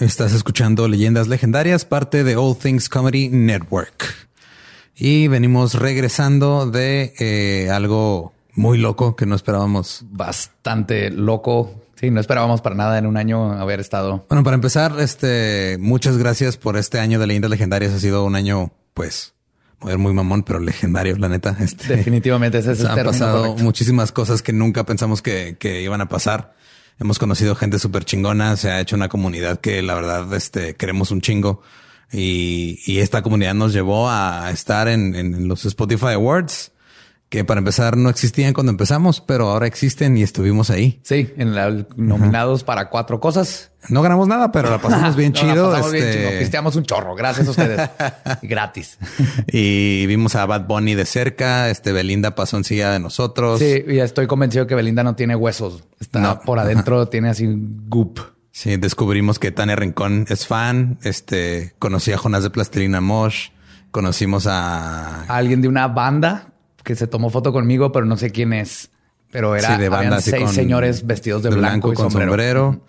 Estás escuchando Leyendas Legendarias, parte de All Things Comedy Network. Y venimos regresando de eh, algo muy loco que no esperábamos. Bastante loco. Sí, no esperábamos para nada en un año haber estado. Bueno, para empezar, este, muchas gracias por este año de Leyendas Legendarias. Ha sido un año, pues, muy, muy mamón, pero legendario, la neta. Este, Definitivamente ese es el han pasado muchísimas cosas que nunca pensamos que, que iban a pasar. Hemos conocido gente súper chingona. Se ha hecho una comunidad que la verdad, este, queremos un chingo. Y, y esta comunidad nos llevó a estar en, en los Spotify Awards que para empezar no existían cuando empezamos, pero ahora existen y estuvimos ahí. Sí, en la, nominados para cuatro cosas. No ganamos nada, pero la pasamos bien chido. La pasamos bien este, chido. Pisteamos un chorro. Gracias a ustedes. Gratis. Y vimos a Bad Bunny de cerca. Este Belinda pasó en silla de nosotros. Sí, y estoy convencido que Belinda no tiene huesos. Está por adentro, tiene así goop. Sí, descubrimos que Tania Rincón es fan. Este conocí a Jonas de Plastilina Mosh. Conocimos a alguien de una banda que se tomó foto conmigo, pero no sé quién es. Pero era de banda, seis señores vestidos de, blanco, y con sombrero.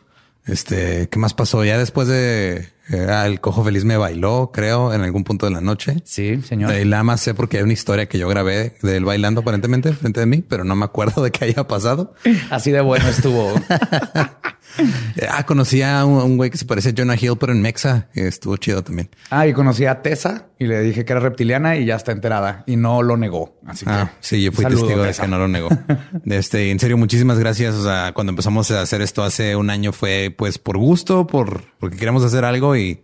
Este, ¿qué más pasó? Ya después de eh, el cojo feliz me bailó, creo, en algún punto de la noche. Sí, señor. Y la más sé porque hay una historia que yo grabé de él bailando aparentemente frente de mí, pero no me acuerdo de qué haya pasado. Así de bueno estuvo. ah, conocí a un, güey que se parece a Jonah Hill, pero en Mexa. Estuvo chido también. Ah, y conocí a Tessa y le dije que era reptiliana y ya está enterada y no lo negó. Así ah, que sí, yo fui testigo de que no lo negó. este, en serio, muchísimas gracias. O sea, cuando empezamos a hacer esto hace un año fue pues por gusto, por porque queríamos hacer algo y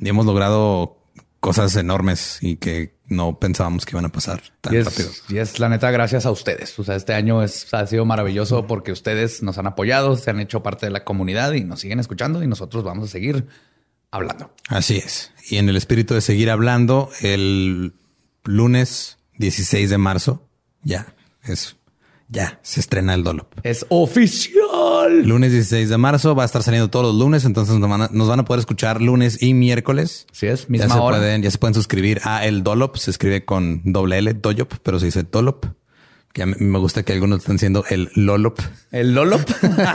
hemos logrado cosas enormes y que no pensábamos que iban a pasar tan rápido. Y es la neta, gracias a ustedes. O sea, este año es, ha sido maravilloso porque ustedes nos han apoyado, se han hecho parte de la comunidad y nos siguen escuchando y nosotros vamos a seguir hablando. Así es. Y en el espíritu de seguir hablando, el lunes 16 de marzo, ya es ya se estrena el Dolop. Es oficial. Lunes 16 de marzo va a estar saliendo todos los lunes, entonces nos van a, poder escuchar lunes y miércoles. Sí es, misma ya se hora. Pueden, ya se pueden suscribir a el Dolop, se escribe con doble L, Doyop, pero se dice Dolop que me gusta que algunos están siendo el Lolop. El Lolop.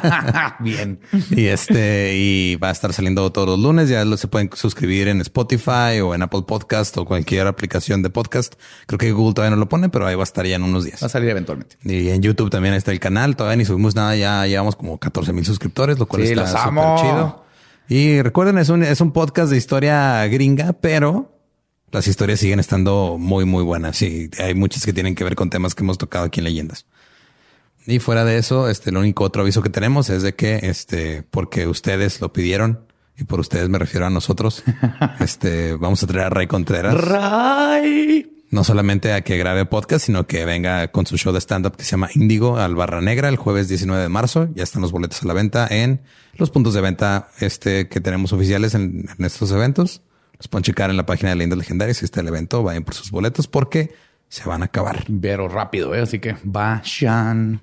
Bien. Y este, y va a estar saliendo todos los lunes. Ya lo se pueden suscribir en Spotify o en Apple Podcast o cualquier aplicación de podcast. Creo que Google todavía no lo pone, pero ahí va a estar ya en unos días. Va a salir eventualmente. Y en YouTube también está el canal. Todavía ni subimos nada. Ya llevamos como 14 mil suscriptores, lo cual está súper chido. Y recuerden, es un, es un podcast de historia gringa, pero las historias siguen estando muy, muy buenas y hay muchas que tienen que ver con temas que hemos tocado aquí en Leyendas. Y fuera de eso, este, el único otro aviso que tenemos es de que, este, porque ustedes lo pidieron y por ustedes me refiero a nosotros, este, vamos a traer a Ray Contreras. Ray. No solamente a que grabe podcast, sino que venga con su show de stand-up que se llama Índigo al Barra Negra el jueves 19 de marzo. Ya están los boletos a la venta en los puntos de venta este que tenemos oficiales en estos eventos. Los pueden checar en la página de Leyendas Legendarias. Si está el evento, vayan por sus boletos porque se van a acabar. Pero rápido, ¿eh? así que vayan.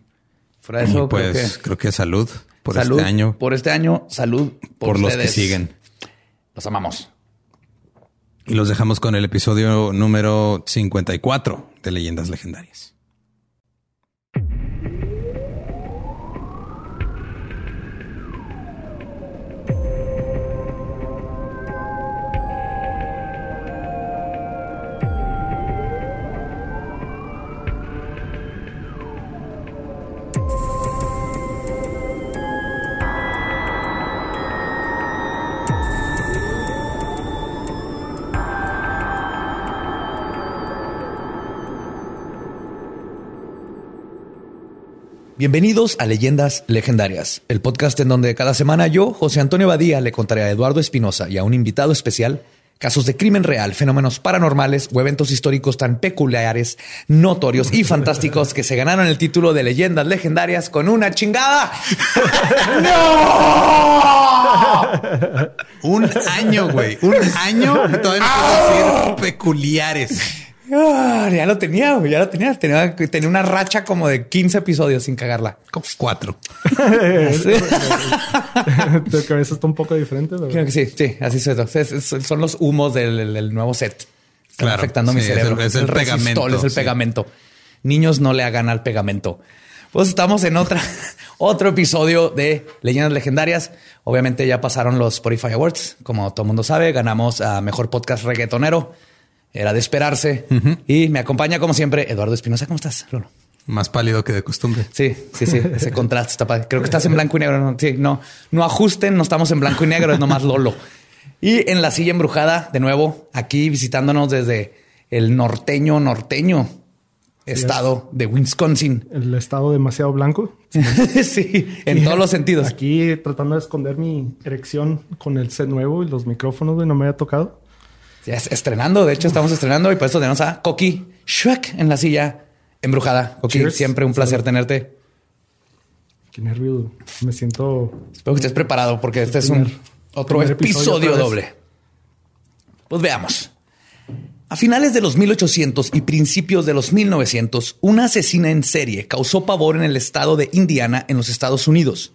Fuera de eso, pues creo que, salud por este año. Por este año, salud por, los que siguen. Los amamos. Y los dejamos con el episodio número 54 de Leyendas Legendarias. Bienvenidos a Leyendas Legendarias, el podcast en donde cada semana yo, José Antonio Badía, le contaré a Eduardo Espinosa y a un invitado especial casos de crimen real, fenómenos paranormales o eventos históricos tan peculiares, notorios y fantásticos que se ganaron el título de Leyendas Legendarias con una chingada. ¡No! un año, güey. Un año. Todavía no puedo decir peculiares. Ah, ya lo tenía, ya lo tenía. tenía. Tenía una racha como de 15 episodios sin cagarla. Como cuatro. tu cabeza está un poco diferente. Creo que sí, sí, así son. Son los humos del, nuevo set. Están afectando mi cerebro. Es el, pegamento. Es el pegamento. Niños no le hagan al pegamento. Pues estamos en otra, otro episodio de Leyendas Legendarias. Obviamente ya pasaron los Spotify Awards. Como todo el mundo sabe, ganamos a Mejor Podcast Reggaetonero. Era de esperarse. Y me acompaña, como siempre, Eduardo Espinosa. ¿Cómo estás, Lolo? Más pálido que de costumbre. Sí, sí, sí. Ese contraste está padre. Creo que estás en blanco y negro. sí, no, no ajusten. No estamos en blanco y negro. Es nomás Lolo. Y en la silla embrujada, de nuevo, aquí visitándonos desde el norteño, norteño estado de Wisconsin. El estado demasiado blanco. sí, en todos los sentidos. Aquí tratando de esconder mi erección con el set nuevo y los micrófonos, no me había tocado. Ya estrenando, de hecho estamos estrenando y por eso tenemos a Coqui Shrek en la silla embrujada. Coqui, siempre un placer tenerte. Qué nervio. Me siento... Espero que estés preparado porque este es un otro episodio doble. Pues veamos. A finales de los 1800 y principios de los 1900, una asesina en serie causó pavor en el estado de Indiana, en los Estados Unidos.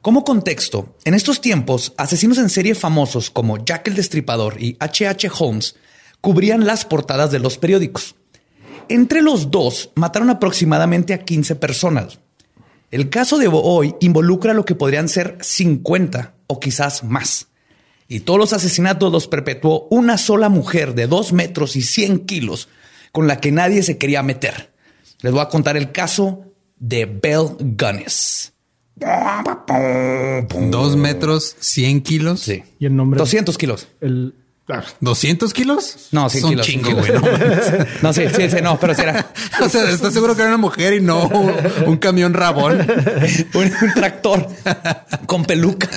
Como contexto, en estos tiempos, asesinos en serie famosos como Jack el Destripador y H.H. Holmes cubrían las portadas de los periódicos. Entre los dos, mataron aproximadamente a 15 personas. El caso de hoy involucra lo que podrían ser 50 o quizás más y todos los asesinatos los perpetuó una sola mujer de dos metros y 100 kilos con la que nadie se quería meter. Les voy a contar el caso de Belle Gunness. Dos metros, 100 kilos. Sí. Y el nombre. 200 kilos. El, ¿200 kilos? No, 100 kilos. chingo, güey. No, sí, sí, sí, no, pero si era. o sea, ¿estás seguro que era una mujer y no un, camión rabón? un, tractor con peluca.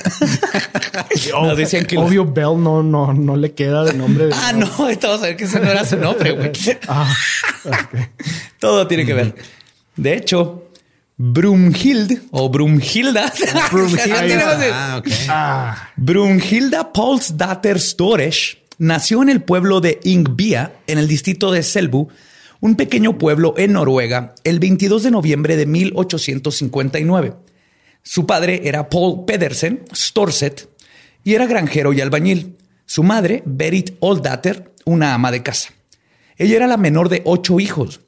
no, Obvio, Bell no, no, no le queda de nombre. De ah, no, estamos a ver que ese no era su nombre, güey. ah, Todo tiene que ver. De hecho, Brumhild o Brumhilda. Brumhilda. ah, okay. ah. Brumhilda Paulsdatter Storech nació en el pueblo de Ingbia, en el distrito de Selbu, un pequeño pueblo en Noruega, el 22 de noviembre de 1859. Su padre era Paul Pedersen Storset y era granjero y albañil. Su madre, Berit Oldater, una ama de casa. Ella era la menor de ocho hijos.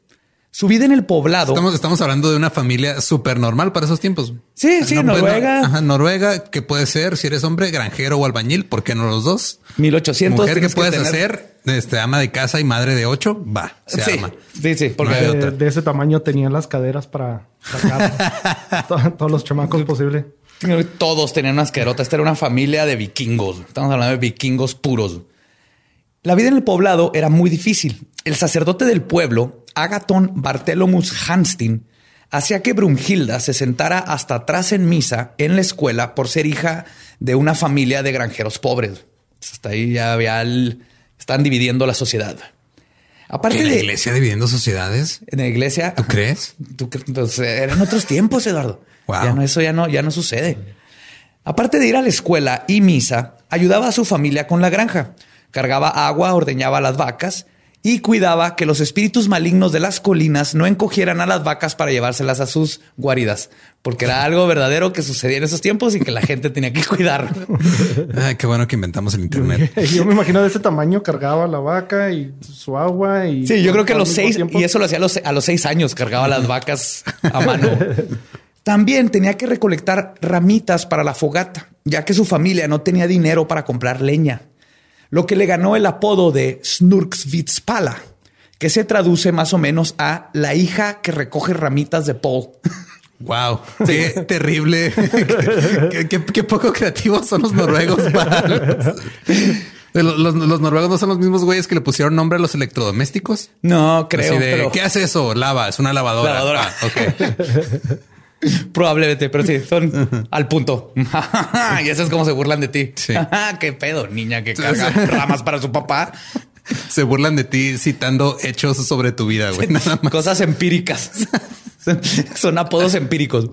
Su vida en el poblado. Estamos, estamos hablando de una familia súper normal para esos tiempos. Sí, sí, Noruega. Noruega, que puede ser, si eres hombre, granjero o albañil, ¿por qué no los dos? 1800. Mujer que puedes hacer, este, ama de casa y madre de ocho, va, se sí, Sí, sí, porque de, ese tamaño tenían las caderas para sacar todos los chamacos posible. Todos tenían unas caderotas. Esta era una familia de vikingos. Estamos hablando de vikingos puros. La vida en el poblado era muy difícil. El sacerdote del pueblo Agaton Bartelomus Hanstin hacía que Brumhilda se sentara hasta atrás en misa en la escuela por ser hija de una familia de granjeros pobres. Hasta ahí ya había están dividiendo la sociedad. Aparte ¿En la iglesia dividiendo sociedades? En la iglesia. ¿Tú crees? Pues, eran otros tiempos, Eduardo. Ya no, eso ya no, ya no sucede. Aparte de ir a la escuela y misa, ayudaba a su familia con la granja. Cargaba agua, ordeñaba las vacas y cuidaba que los espíritus malignos de las colinas no encogieran a las vacas para llevárselas a sus guaridas, porque era algo verdadero que sucedía en esos tiempos y que la gente tenía que cuidar. Ay, qué bueno que inventamos el internet. Yo me imagino de ese tamaño cargaba la vaca y su agua y sí, yo creo que a los seis y eso lo hacía a los, seis años cargaba las vacas a mano. También tenía que recolectar ramitas para la fogata, ya que su familia no tenía dinero para comprar leña lo que le ganó el apodo de Snurksvitspala, que se traduce más o menos a la hija que recoge ramitas de Paul. Wow, qué terrible. qué, poco creativos son los noruegos los, noruegos no son los mismos güeyes que le pusieron nombre a los electrodomésticos. No, creo. ¿Qué hace eso? Lava, es una lavadora. Lavadora. Ah, Probablemente, pero sí, son al punto. y eso es como se burlan de ti. Qué pedo, niña que carga ramas para su papá. Se burlan de ti citando hechos sobre tu vida, güey. Cosas empíricas. son apodos empíricos.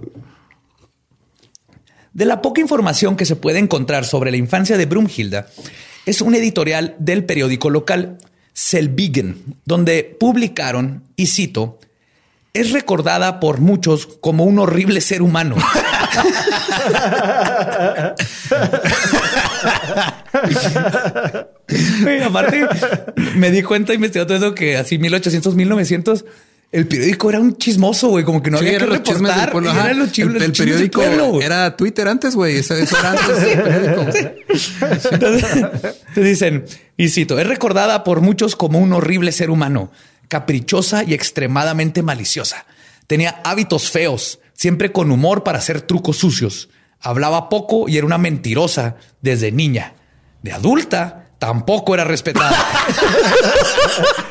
De la poca información que se puede encontrar sobre la infancia de Brumhilda, es un editorial del periódico local Selbigen, donde publicaron, y cito, es recordada por muchos como un horrible ser humano. aparte, me di cuenta investigando todo eso que así 1800, 1900 el periódico era un chismoso, güey, como que no había que reportar. Los el, el periódico era Twitter antes, güey. Eso, era antes del periódico. te dicen, y cito, es recordada por muchos como un horrible ser humano, caprichosa y extremadamente maliciosa. Tenía hábitos feos, siempre con humor para hacer trucos sucios. Hablaba poco y era una mentirosa desde niña. De adulta, tampoco era respetada.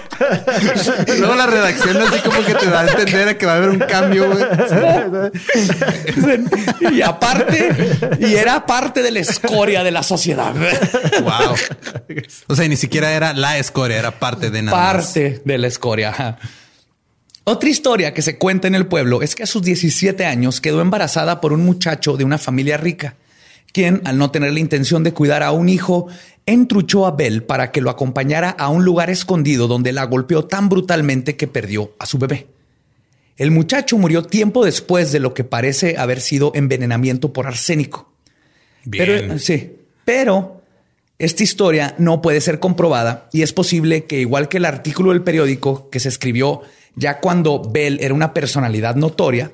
Luego la redacción así como que te da a entender que va a haber un cambio, güey. y aparte, y era parte de la escoria de la sociedad. Wow. O sea, ni siquiera era la escoria, era parte de nada. Parte de la escoria. Otra historia que se cuenta en el pueblo es que a sus 17 años quedó embarazada por un muchacho de una familia rica, quien, al no tener la intención de cuidar a un hijo, entruchó a Belle para que lo acompañara a un lugar escondido donde la golpeó tan brutalmente que perdió a su bebé. El muchacho murió tiempo después de lo que parece haber sido envenenamiento por arsénico. Pero, sí, pero esta historia no puede ser comprobada y es posible que igual que el artículo del periódico que se escribió ya cuando Bell era una personalidad notoria,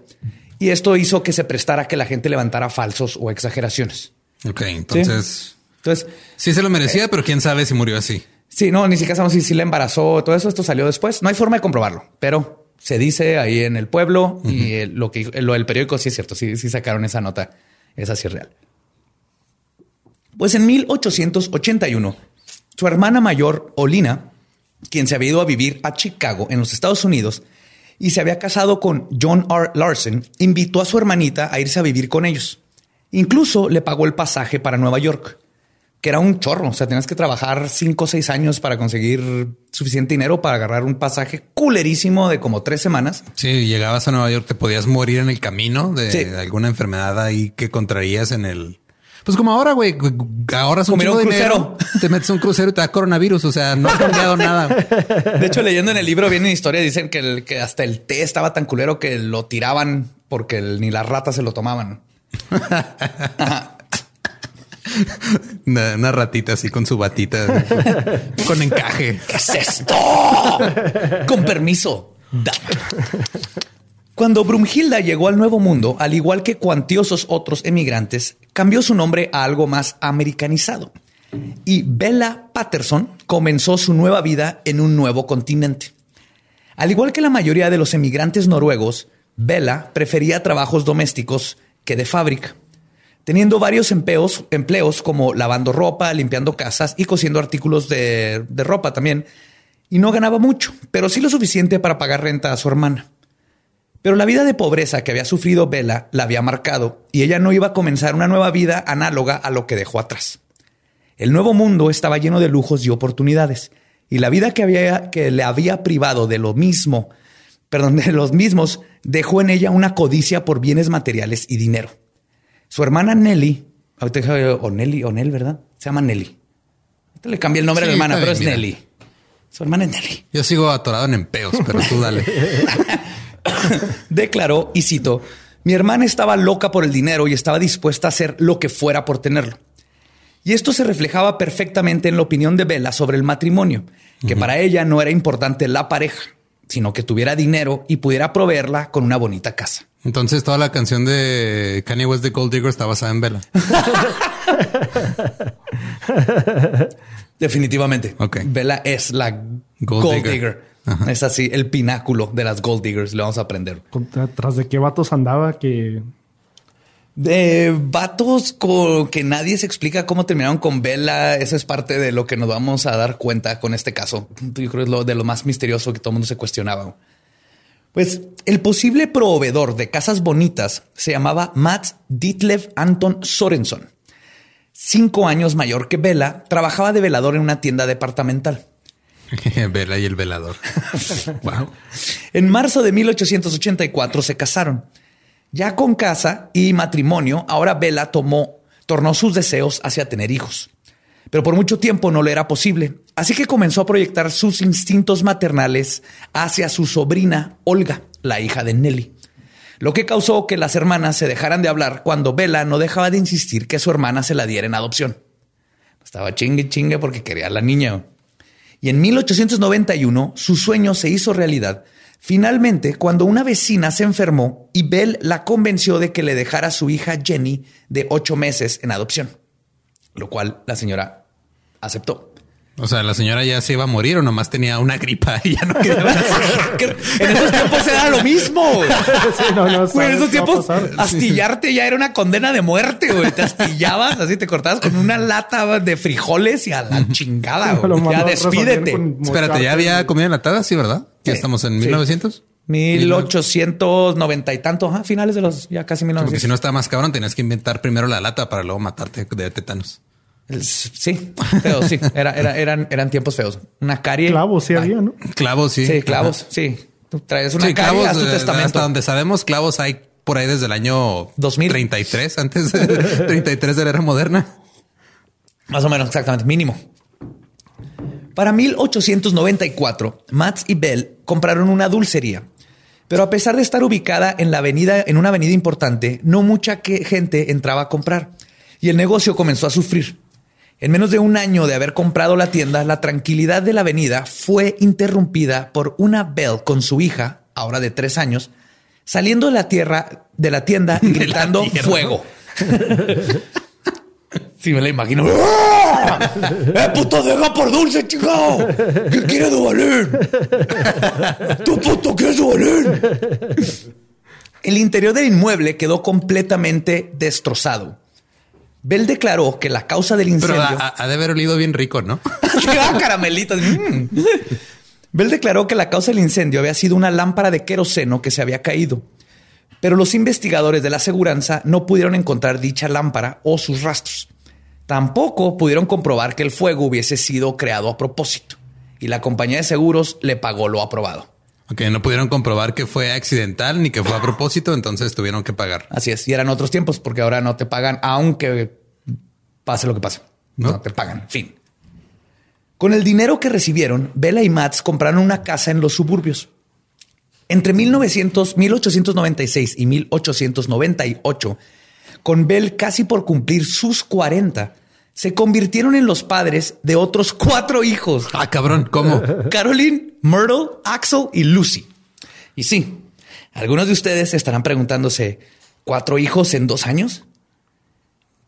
y esto hizo que se prestara que la gente levantara falsos o exageraciones. Ok, entonces entonces, sí se lo merecía, eh, pero quién sabe si murió así. Sí, no, ni siquiera sabemos si, si le embarazó, todo eso, esto salió después. No hay forma de comprobarlo, pero se dice ahí en el pueblo y lo que lo del periódico sí es cierto, sí, sí sacaron esa nota, esa sí es real. Pues en 1881, su hermana mayor, Olina, quien se había ido a vivir a Chicago, en los Estados Unidos, y se había casado con John R. Larson, invitó a su hermanita a irse a vivir con ellos. Incluso le pagó el pasaje para Nueva York que era un chorro. O sea, tenías que trabajar cinco o seis años para conseguir suficiente dinero para agarrar un pasaje culerísimo de como tres semanas. Sí, llegabas a Nueva York, te podías morir en el camino de, alguna enfermedad ahí que contraías en el. Pues como ahora, güey, ahora es un, un dinero, te metes un crucero y te da coronavirus. O sea, no ha cambiado nada. De hecho, leyendo en el libro viene historia, dicen que, el, que hasta el té estaba tan culero que lo tiraban porque ni las ratas se lo tomaban. Una, ratita así con su batita, con encaje. ¿Qué es esto? con permiso. Cuando Brumhilda llegó al Nuevo Mundo, al igual que cuantiosos otros emigrantes, cambió su nombre a algo más americanizado. Y Bella Patterson comenzó su nueva vida en un nuevo continente. Al igual que la mayoría de los emigrantes noruegos, Bella prefería trabajos domésticos que de fábrica teniendo varios empleos, empleos como lavando ropa, limpiando casas y cosiendo artículos de, ropa también. Y no ganaba mucho, pero sí lo suficiente para pagar renta a su hermana. Pero la vida de pobreza que había sufrido Bella la había marcado y ella no iba a comenzar una nueva vida análoga a lo que dejó atrás. El nuevo mundo estaba lleno de lujos y oportunidades y la vida que, había, que le había privado de lo mismo, perdón, de los mismos, dejó en ella una codicia por bienes materiales y dinero. Su hermana Nelly, ahorita o Nelly o Nell, ¿verdad? Se llama Nelly. Ahorita le cambié el nombre a la hermana, pero es Nelly. Su hermana es Nelly. Yo sigo atorado en empeos, pero tú dale. Declaró, y cito, mi hermana estaba loca por el dinero y estaba dispuesta a hacer lo que fuera por tenerlo. Y esto se reflejaba perfectamente en la opinión de Bella sobre el matrimonio, que para ella no era importante la pareja, sino que tuviera dinero y pudiera proveerla con una bonita casa. Entonces toda la canción de Kanye West de Gold Digger está basada en Bella. Definitivamente. Okay. Bella es la Gold, Digger. Es así, el pináculo de las Gold Diggers. Le vamos a aprender. ¿Tras de qué vatos andaba que de vatos con que nadie se explica cómo terminaron con Bella. Eso es parte de lo que nos vamos a dar cuenta con este caso. Yo creo que es lo de lo más misterioso que todo el mundo se cuestionaba. Pues el posible proveedor de casas bonitas se llamaba Mats Ditlev Anton Sorenson. Cinco años mayor que Bella, trabajaba de velador en una tienda departamental. Bella y el velador. wow. En marzo de 1884 se casaron. Ya con casa y matrimonio, ahora Bella tomó, tornó sus deseos hacia tener hijos pero por mucho tiempo no le era posible. Así que comenzó a proyectar sus instintos maternales hacia su sobrina Olga, la hija de Nelly. Lo que causó que las hermanas se dejaran de hablar cuando Bella no dejaba de insistir que su hermana se la diera en adopción. Estaba chingue chingue porque quería a la niña. Y en 1891 su sueño se hizo realidad Finalmente, cuando una vecina se enfermó y Bell la convenció de que le dejara a su hija Jenny de ocho meses en adopción, lo cual la señora aceptó. O sea, la señora ya se iba a morir o nomás tenía una gripa y ya no quería En esos tiempos era lo mismo. en esos tiempos astillarte ya era una condena de muerte, güey. Te astillabas, así te cortabas con una lata de frijoles y a la chingada, Ya despídete. Espérate, ¿ya había comida enlatada? Sí, ¿verdad? Ya estamos en 1900. 1890 y tanto, a finales de los ya casi 1900. Porque si no estaba más cabrón, tenías que inventar primero la lata para luego matarte de tétanos. Sí, feo, sí. Era, eran, eran tiempos feos. Una carie. Clavos sí había, ¿no? Clavos, sí. Sí, clavos, sí. Tú traes una carie clavos, tu eh, testamento. Hasta donde sabemos, clavos hay por ahí desde el año 2033, antes de 33 de la era moderna. Más o menos, exactamente, mínimo. Para 1894, Mats y Bell compraron una dulcería. Pero a pesar de estar ubicada en la avenida, en una avenida importante, no mucha gente entraba a comprar y el negocio comenzó a sufrir. En menos de un año de haber comprado la tienda, la tranquilidad de la avenida fue interrumpida por una Bell con su hija, ahora de tres años, saliendo de la tierra de la tienda y gritando fuego. Sí, me la imagino. ¡Eh, puto, deja por dulce, chico! ¿Qué quiere Duvalín? ¡Tu puto qué es Duvalín! El interior del inmueble quedó completamente destrozado. Bell declaró que la causa del incendio. Pero ha, de haber olido bien rico, ¿no? caramelitos. Mm. Bell declaró que la causa del incendio había sido una lámpara de queroseno que se había caído. Pero los investigadores de la aseguranza no pudieron encontrar dicha lámpara o sus rastros. Tampoco pudieron comprobar que el fuego hubiese sido creado a propósito. Y la compañía de seguros le pagó lo aprobado. Ok, no pudieron comprobar que fue accidental ni que fue a propósito, entonces tuvieron que pagar. Así es. Y eran otros tiempos porque ahora no te pagan, aunque pase lo que pase. No, te pagan. Fin. Con el dinero que recibieron, Bella y Mats compraron una casa en los suburbios. Entre 1900, 1896 y 1898, con Bell casi por cumplir sus 40, se convirtieron en los padres de otros cuatro hijos. Ah, cabrón, ¿cómo? Caroline, Myrtle, Axel y Lucy. Y sí, algunos de ustedes estarán preguntándose, ¿cuatro hijos en dos años?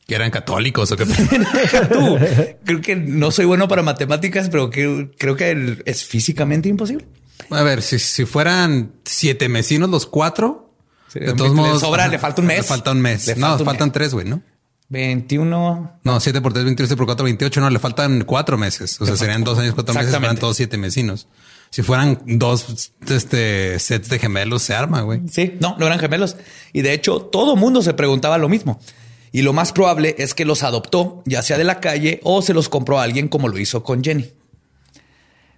¿Que eran católicos o qué? Tú, creo que no soy bueno para matemáticas, pero que, creo que es físicamente imposible. A ver, si, si fueran siete mesinos los cuatro, de todos modos... Sobra, le falta un mes. Le falta un mes. no, faltan tres, güey, ¿no? 21. No, 7 por 3, 27 por 4, 28. No, le faltan cuatro meses. O sea, serían dos años, cuatro meses. Fueran todos siete vecinos. Si fueran dos este, sets de gemelos, se arma, güey. Sí, no, no eran gemelos. Y de hecho, todo mundo se preguntaba lo mismo. Y lo más probable es que los adoptó, ya sea de la calle o se los compró a alguien como lo hizo con Jenny.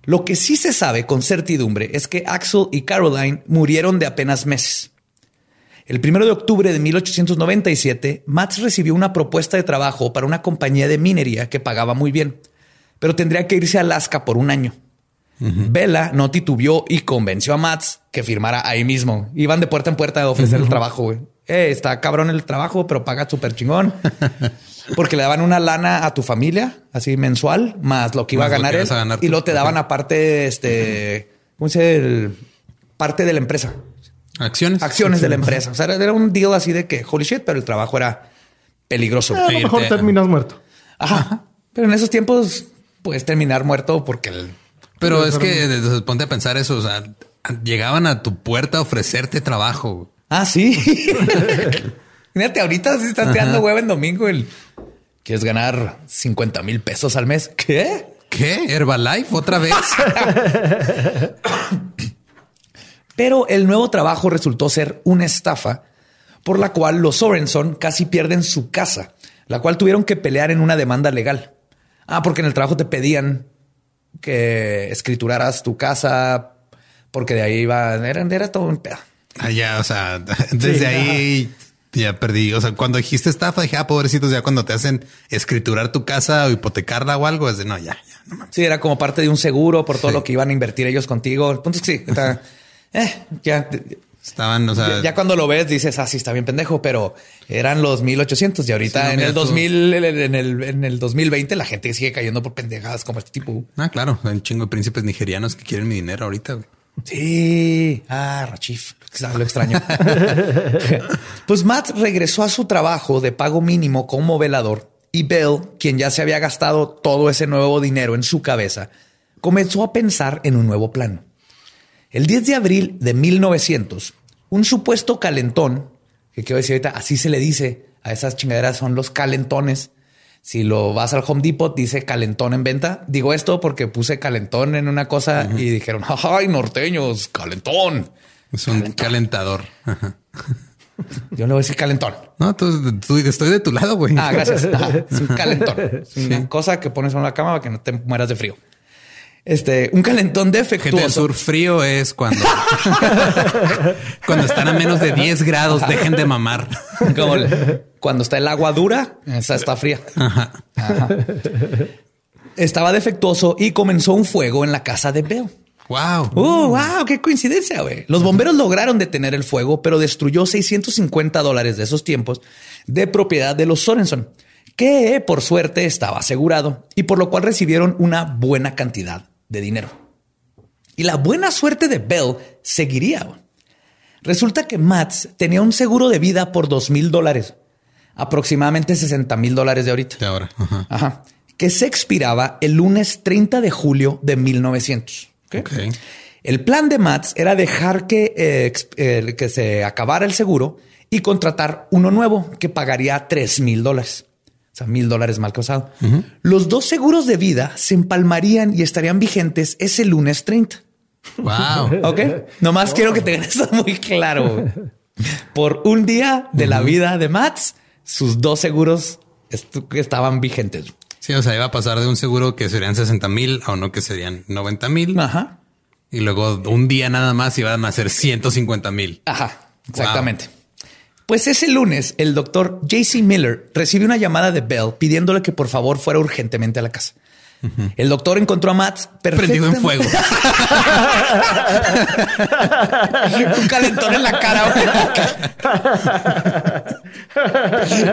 Lo que sí se sabe con certidumbre es que Axel y Caroline murieron de apenas meses. El primero de octubre de 1897, Mats recibió una propuesta de trabajo para una compañía de minería que pagaba muy bien, pero tendría que irse a Alaska por un año. Bella no titubió y convenció a Mats que firmara ahí mismo. Iban de puerta en puerta a ofrecer el trabajo. Güey. Eh, está cabrón el trabajo, pero paga súper chingón. Porque le daban una lana a tu familia, así mensual, más lo que iba a ganar él. y lo te daban aparte, este, ¿cómo se dice? parte de la empresa. Acciones. Acciones de la empresa. O sea, era un deal así de que holy shit, pero el trabajo era peligroso. a lo mejor terminas muerto. Ajá. Pero en esos tiempos puedes terminar muerto porque el... Pero es que ponte a pensar eso. O sea, llegaban a tu puerta a ofrecerte trabajo. Ah, sí. Fíjate, ahorita si estás tirando huevo en domingo el quieres ganar 50 mil pesos al mes. ¿Qué? ¿Qué? Herbalife otra vez. Pero el nuevo trabajo resultó ser una estafa por la cual los Sorenson casi pierden su casa, la cual tuvieron que pelear en una demanda legal. Ah, porque en el trabajo te pedían que escrituraras tu casa, porque de ahí iba, era, era todo un pedo. Ah, ya, o sea, desde ahí ya perdí. O sea, cuando dijiste estafa, dije, ah, pobrecitos, ya cuando te hacen escriturar tu casa o hipotecarla o algo, es de no, ya, ya, no Sí, era como parte de un seguro por todo lo que iban a invertir ellos contigo. El punto es que sí, está, eh, ya. Estaban, o sea, ya, cuando lo ves dices, ah, sí, está bien pendejo, pero eran los 1800 y ahorita en el 2000, en el, en el 2020 la gente sigue cayendo por pendejadas como este tipo. Ah, claro, hay un chingo de príncipes nigerianos que quieren mi dinero ahorita. Sí. Ah, Rachif. Lo extraño. pues Matt regresó a su trabajo de pago mínimo como velador y Bell, quien ya se había gastado todo ese nuevo dinero en su cabeza, comenzó a pensar en un nuevo plan. El 10 de abril de 1900, un supuesto calentón, que quiero decir ahorita, así se le dice a esas chingaderas, son los calentones. Si lo vas al Home Depot, dice calentón en venta. Digo esto porque puse calentón en una cosa y dijeron, ay, norteños, calentón. Es un calentador. Yo no voy a decir calentón. No, tú, estoy de tu lado, güey. Ah, gracias. es un calentón. Es una cosa que pones en la cama para que no te mueras de frío. Este, un calentón defectuoso. Gente sur frío es cuando, cuando están a menos de 10 grados, dejen de mamar. cuando está el agua dura, esa está fría. Estaba defectuoso y comenzó un fuego en la casa de Beo. Wow. Oh, wow, qué coincidencia, güey. Los bomberos lograron detener el fuego, pero destruyó 650 dólares de esos tiempos de propiedad de los Sorenson, que por suerte estaba asegurado y por lo cual recibieron una buena cantidad de dinero. Y la buena suerte de Bell seguiría. Resulta que Mats tenía un seguro de vida por dos mil dólares, aproximadamente 60 mil dólares de ahorita. De ahora. Ajá. Que se expiraba el lunes 30 de julio de 1900. El plan de Mats era dejar que, eh, eh, que se acabara el seguro y contratar uno nuevo que pagaría tres mil dólares. O sea, mil dólares mal causado. Los dos seguros de vida se empalmarían y estarían vigentes ese lunes 30. Wow. Ok. Nomás quiero que tengan eso muy claro. Por un día de la vida de Mats, sus dos seguros estaban vigentes. Sí, o sea, iba a pasar de un seguro que serían 60 mil a uno que serían 90 mil. Ajá. Y luego un día nada más iban a ser 150 mil. Ajá, exactamente. Pues ese lunes, el doctor JC Miller recibió una llamada de Bell pidiéndole que por favor fuera urgentemente a la casa. El doctor encontró a Matt prendido en fuego. Un calentón en la cara.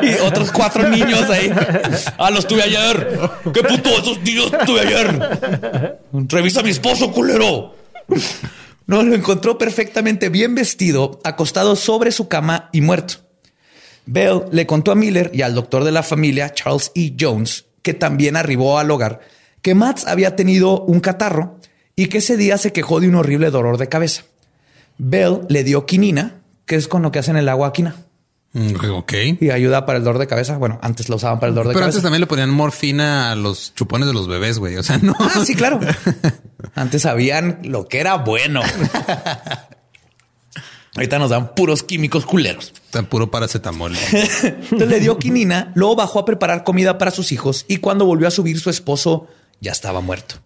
y otros cuatro niños ahí. Ah, los tuve ayer. Qué puto, esos niños tuve ayer. Revisa a mi esposo, culero. No, lo encontró perfectamente bien vestido, acostado sobre su cama y muerto. Bell le contó a Miller y al doctor de la familia, Charles E. Jones, que también arribó al hogar, que Mats había tenido un catarro y que ese día se quejó de un horrible dolor de cabeza. Bell le dio quinina, que es con lo que hacen el agua quina. Mm, ok. Y ayuda para el dolor de cabeza. Bueno, antes lo usaban para el dolor de cabeza. Pero antes también le ponían morfina a los chupones de los bebés, güey. O sea, no. Ah, sí, claro. antes sabían lo que era bueno. Ahorita nos dan puros químicos culeros. Tan puro paracetamol. Entonces le dio quinina, luego bajó a preparar comida para sus hijos y cuando volvió a subir su esposo ya estaba muerto.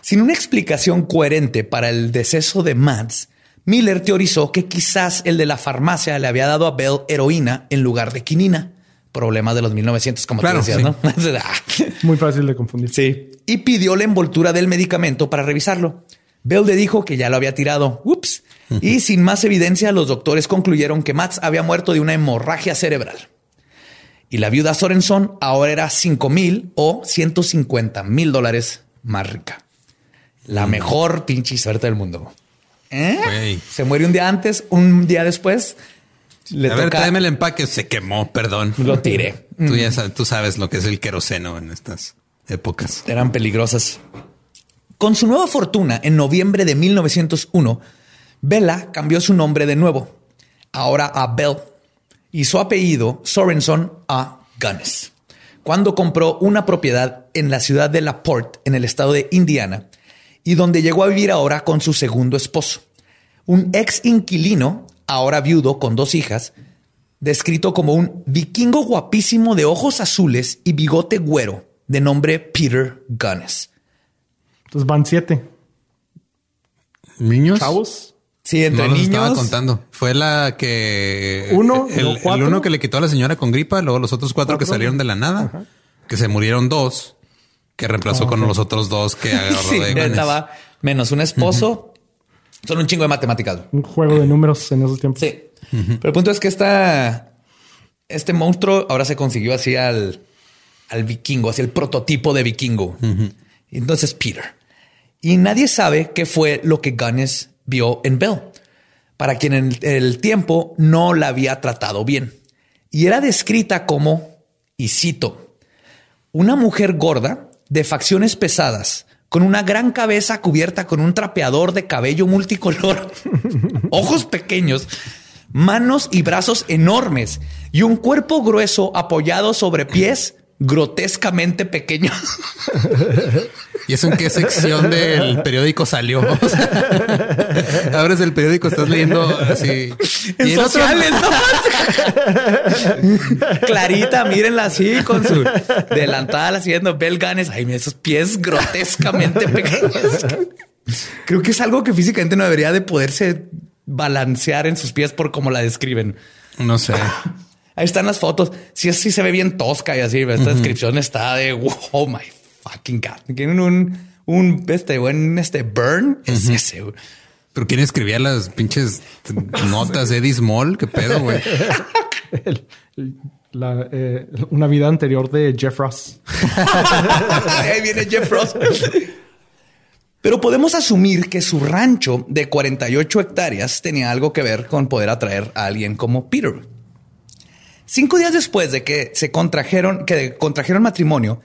Sin una explicación coherente para el deceso de Mads, Miller teorizó que quizás el de la farmacia le había dado a Bell heroína en lugar de quinina. Problemas de los 1900, como claro, decías, ¿no? Muy fácil de confundir. Sí. Y pidió la envoltura del medicamento para revisarlo. Bell le dijo que ya lo había tirado. Ups. Y sin más evidencia, los doctores concluyeron que Mads había muerto de una hemorragia cerebral. Y la viuda Sorenson ahora era 5 mil o 150 mil dólares más rica. La mm. mejor pinche suerte del mundo. ¿Eh? Se muere un día antes, un día después. Le a ver, tráeme el empaque. Se quemó, perdón. Lo tiré. Tú ya sabes, tú sabes lo que es el queroseno en estas épocas. Eran peligrosas. Con su nueva fortuna, en noviembre de 1901, Bella cambió su nombre de nuevo, ahora a Bell, y su apellido Sorenson a Gunness, cuando compró una propiedad en la ciudad de LaPorte, en el estado de Indiana, y donde llegó a vivir ahora con su segundo esposo, un ex inquilino, ahora viudo con dos hijas, descrito como un vikingo guapísimo de ojos azules y bigote güero, de nombre Peter Gunness. Entonces van siete. ¿Niños? ¿Chavos? Sí, entre no niños. estaba contando. Fue la que uno, el, uno que le quitó a la señora con gripa, luego los otros cuatro, que salieron de la nada, que se murieron dos, que reemplazó con los otros dos que agarró sí, de estaba menos un esposo. Son un chingo de matemáticas. Un juego de números en esos tiempos. Sí. Pero el punto es que esta, este monstruo ahora se consiguió así al, al vikingo, así el prototipo de vikingo. Entonces Peter. Y nadie sabe qué fue lo que Gunness vio en Bell, para quien en el tiempo no la había tratado bien. Y era descrita como, y cito, una mujer gorda de facciones pesadas, con una gran cabeza cubierta con un trapeador de cabello multicolor, ojos pequeños, manos y brazos enormes y un cuerpo grueso apoyado sobre pies grotescamente pequeños. ¿Y eso en qué sección del periódico salió? abres el periódico, estás leyendo así. En sociales, Clarita, mírenla así con su delantal haciendo belganes. Ay, esos pies grotescamente pequeños. Creo que es algo que físicamente no debería de poderse balancear en sus pies por cómo la describen. No sé. Ahí están las fotos. Sí, sí se ve bien tosca y así. Esta descripción está de oh my fucking God. Tienen un, un este buen este burn. Es ese. Pero quién escribía las pinches notas de Eddie Small. Qué pedo, güey. Eh, una vida anterior de Jeff Ross. Ahí viene Jeff Ross. Pero podemos asumir que su rancho de 48 hectáreas tenía algo que ver con poder atraer a alguien como Peter. Cinco días después de que se contrajeron, que contrajeron matrimonio,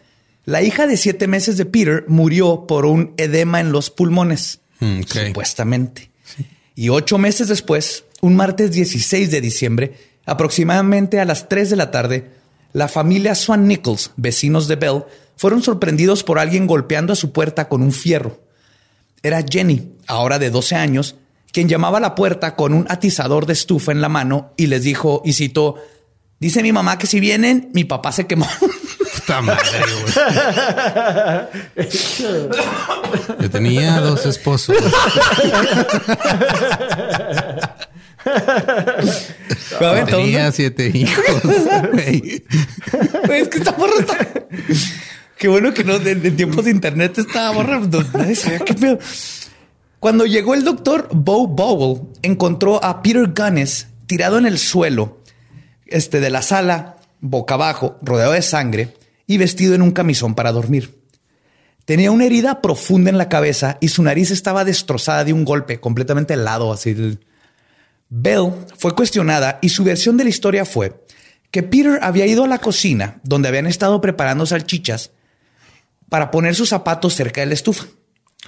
la hija de siete meses de Peter murió por un edema en los pulmones, mm, supuestamente. Y ocho meses después, un martes 16 de diciembre, aproximadamente a las 3 de la tarde, la familia Swan Nichols, vecinos de Bell, fueron sorprendidos por alguien golpeando a su puerta con un fierro era Jenny, ahora de 12 años, quien llamaba a la puerta con un atizador de estufa en la mano y les dijo, y citó, dice mi mamá que si vienen, mi papá se quemó. Puta madre, güey. Yo tenía dos esposos. tenía siete hijos. es que está Qué bueno que no, en, tiempos de internet estaba borrando. Nadie sabía qué pedo. Cuando llegó el doctor Bo Bowell, encontró a Peter Gunness tirado en el suelo este, de la sala, boca abajo, rodeado de sangre y vestido en un camisón para dormir. Tenía una herida profunda en la cabeza y su nariz estaba destrozada de un golpe completamente helado. Así. Bell fue cuestionada y su versión de la historia fue que Peter había ido a la cocina donde habían estado preparando salchichas para poner sus zapatos cerca de la estufa.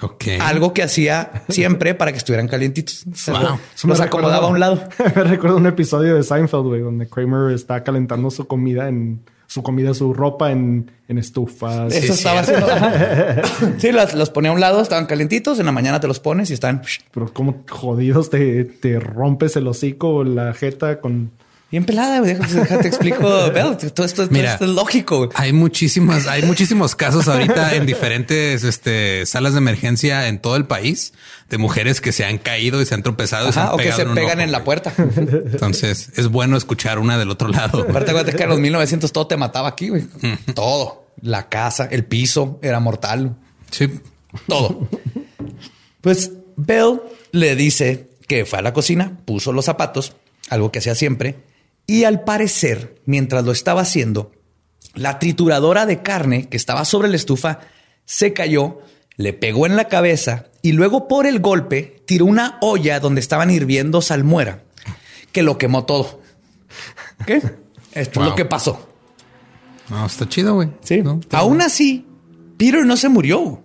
Okay. Algo que hacía siempre para que estuvieran calientitos. Wow. Me acomodaba a un lado. me recuerdo un episodio de Seinfeld, güey, donde Kramer está calentando su comida en su comida, su ropa en, en estufas. Eso estaba haciendo. sí, las, los ponía a un lado, estaban calientitos. En la mañana te los pones y están. Pero como jodidos te, te rompes el hocico, la jeta con Bien pelada, déjate explico. todo, esto, es lógico. Hay muchísimas, hay muchísimos casos ahorita en diferentes este, salas de emergencia en todo el país de mujeres que se han caído y se han tropezado o que se pegan en la puerta. Entonces es bueno escuchar una del otro lado. Aparte, que en los 1900 todo te mataba aquí, güey. Todo. La casa, el piso era mortal. Sí. Todo. Pues Bell le dice que fue a la cocina, puso los zapatos, algo que hacía siempre, y al parecer, mientras lo estaba haciendo, la trituradora de carne que estaba sobre la estufa se cayó, le pegó en la cabeza y luego por el golpe tiró una olla donde estaban hirviendo salmuera, que lo quemó todo. ¿Qué? Esto es lo que pasó. No, está chido, güey. Sí. Aún así, Peter no se murió,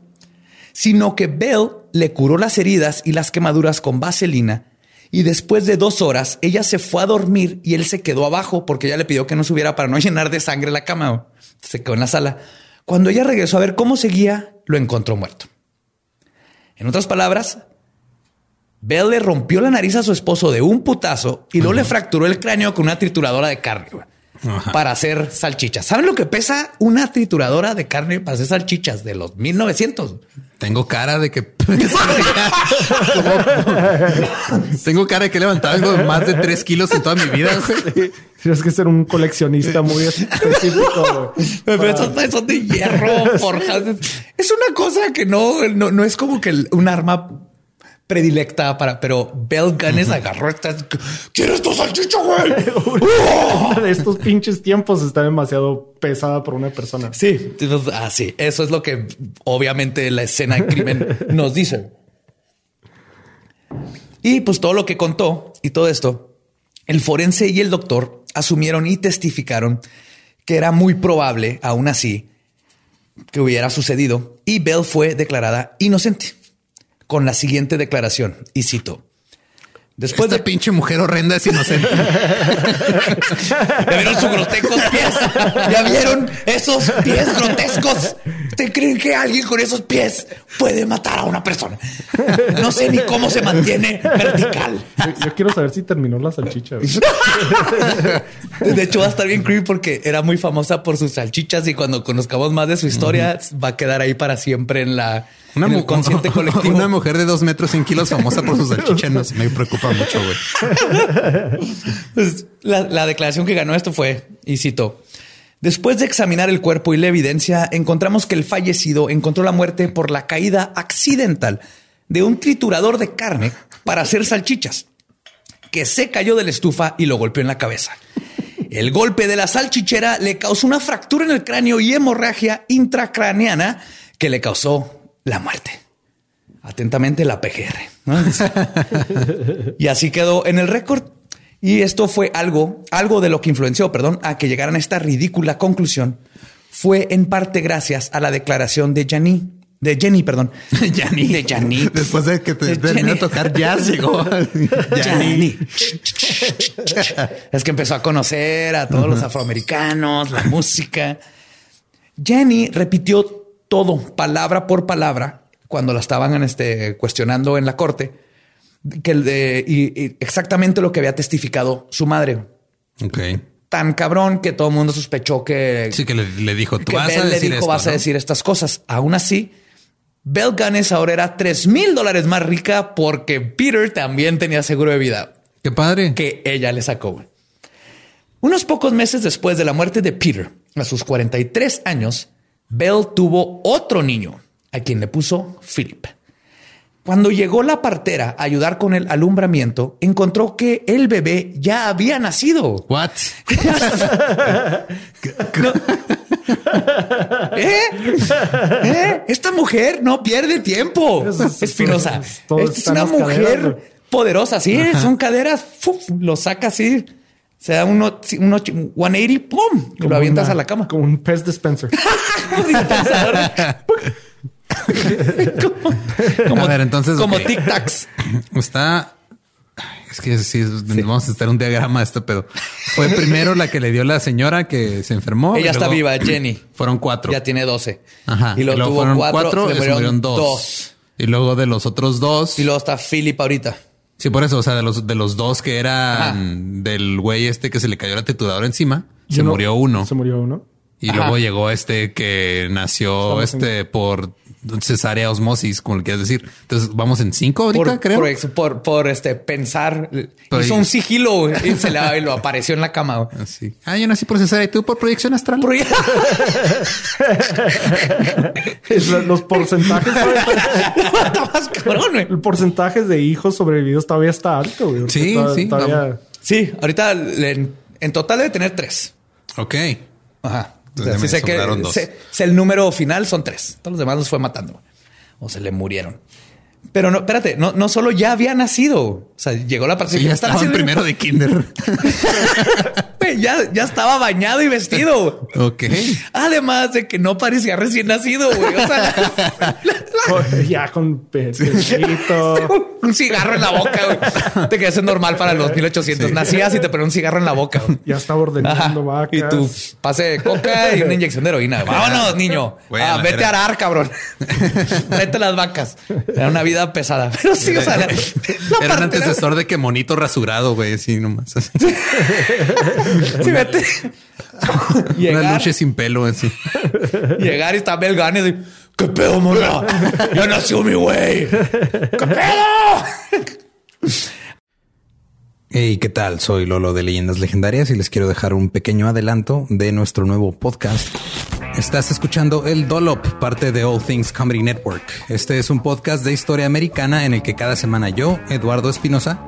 sino que Bell le curó las heridas y las quemaduras con vaselina y después de dos horas, ella se fue a dormir y él se quedó abajo porque ella le pidió que no subiera para no llenar de sangre la cama. Se quedó en la sala. Cuando ella regresó a ver cómo seguía, lo encontró muerto. En otras palabras, Bell le rompió la nariz a su esposo de un putazo y luego le fracturó el cráneo con una trituradora de carne para hacer salchichas. ¿Saben lo que pesa una trituradora de carne para hacer salchichas de los 1900? Tengo cara de que tengo cara de que he levantado más de tres kilos en toda mi vida. Tienes que ser un coleccionista muy específico. Pero son, de hierro, forjas. Es una cosa que no, no, es como que un arma predilecta para, pero Bell Gunness agarró estas. ¿Quieres tu salchicha, güey? De estos pinches tiempos está demasiado pesada por una persona. Sí, ah, sí. Eso es lo que obviamente la escena de crimen nos dice. Y pues todo lo que contó y todo esto, el forense y el doctor asumieron y testificaron que era muy probable, aún así, que hubiera sucedido y Bell fue declarada inocente con la siguiente declaración y cito. Después de pinche mujer horrenda es inocente. ¿Ya vieron sus grotescos pies? ¿Ya vieron esos pies grotescos? ¿Te creen que alguien con esos pies puede matar a una persona? No sé ni cómo se mantiene vertical. Yo, quiero saber si terminó la salchicha. De hecho, va a estar bien creepy porque era muy famosa por sus salchichas y cuando conozcamos más de su historia va a quedar ahí para siempre en la una consciente colectivo. Una mujer de dos metros, 100 kilos famosa por sus salchichas me preocupa mucho, güey. Pues, la, declaración que ganó esto fue, y cito, Después de examinar el cuerpo y la evidencia, encontramos que el fallecido encontró la muerte por la caída accidental de un triturador de carne para hacer salchichas, que se cayó de la estufa y lo golpeó en la cabeza. El golpe de la salchichera le causó una fractura en el cráneo y hemorragia intracraneana que le causó la muerte. Atentamente la PGR. y así quedó en el récord. Y esto fue algo, algo de lo que influenció, perdón, a que llegaran a esta ridícula conclusión. Fue en parte gracias a la declaración de Jenny, de Jenny, perdón. Jenny. De Jenny. Después de que te terminó a tocar jazz, llegó Jenny. es que empezó a conocer a todos los afroamericanos, la música. Jenny repitió todo, palabra por palabra, cuando la estaban este, cuestionando en la corte, que de, y, exactamente lo que había testificado su madre. Ok. Tan cabrón que todo el mundo sospechó que... Sí, que le, dijo, tú vas a decir le dijo, vas a decir estas cosas. Aún así, Bell Gunness ahora era tres mil dólares más rica porque Peter también tenía seguro de vida. Qué padre. Que ella le sacó. Unos pocos meses después de la muerte de Peter, a sus 43 años, Bell tuvo otro niño, a quien le puso Philip. Cuando llegó la partera a ayudar con el alumbramiento, encontró que el bebé ya había nacido. What? ¿Eh? ¿Eh? Esta mujer no pierde tiempo. Espinosa. Es, una mujer poderosa. Sí, son caderas. lo saca así se da uno, uno 180, ¡pum! Y lo avientas a la cama. Como un pez dispenser. como, a ver, entonces. Como tic-tacs. Está. Es que sí, vamos a estar un diagrama de este pedo. Fue primero la que le dio la señora que se enfermó. Ella está viva, Jenny. Fueron cuatro. Ya tiene doce. Ajá. Y luego, tuvo cuatro, y murieron, dos. Y luego de los otros dos. Y luego está Philip ahorita. Sí, por eso, o sea, de los, de los dos que eran del güey este que se le cayó la trituradora encima, se murió uno. Se murió uno. Y luego llegó este que nació este por cesárea osmosis, como le quieras decir. Entonces vamos en cinco ahorita, creo. Por, por, este pensar, hizo un sigilo y se le lo apareció en la cama. Así. Ah, yo nací por cesárea y tú por proyección astral. Los porcentajes. El porcentaje de hijos sobrevividos todavía está alto. Güey. Sí, sí. Sí, ahorita en total debe tener tres. Ok. Ajá sé que el número final son tres. Todos los demás los fue matando o se le murieron. Pero no, espérate, no, no solo ya había nacido. O sea, llegó la participación. ya estaba en primero de kinder. ya, ya estaba bañado y vestido. ok. Además de que no parecía recién nacido, güey. O sea, ya con un cigarro en la boca, güey. Te quedas normal para los 1800. Nacías y te ponen un cigarro en la boca. Ya estaba ordenando vacas. Y tu pase de coca y una inyección de heroína. Vámonos, niño. Ah, vete a arar, cabrón. vete las vacas. Era una vida pesada. Pero sí, o sea, la, era un antecesor de que monito rasurado, güey. Así nomás. sí, vete. Una noche sin pelo, así. Llegar y está Belganes y ¿Qué pedo? Ya nació mi güey. ¿Qué pedo? Hey, ¿qué tal? Soy Lolo de Leyendas Legendarias y les quiero dejar un pequeño adelanto de nuestro nuevo podcast Estás escuchando El Dollop, parte de All Things Comedy Network. Este es un podcast de historia americana en el que cada semana yo, Eduardo Espinosa,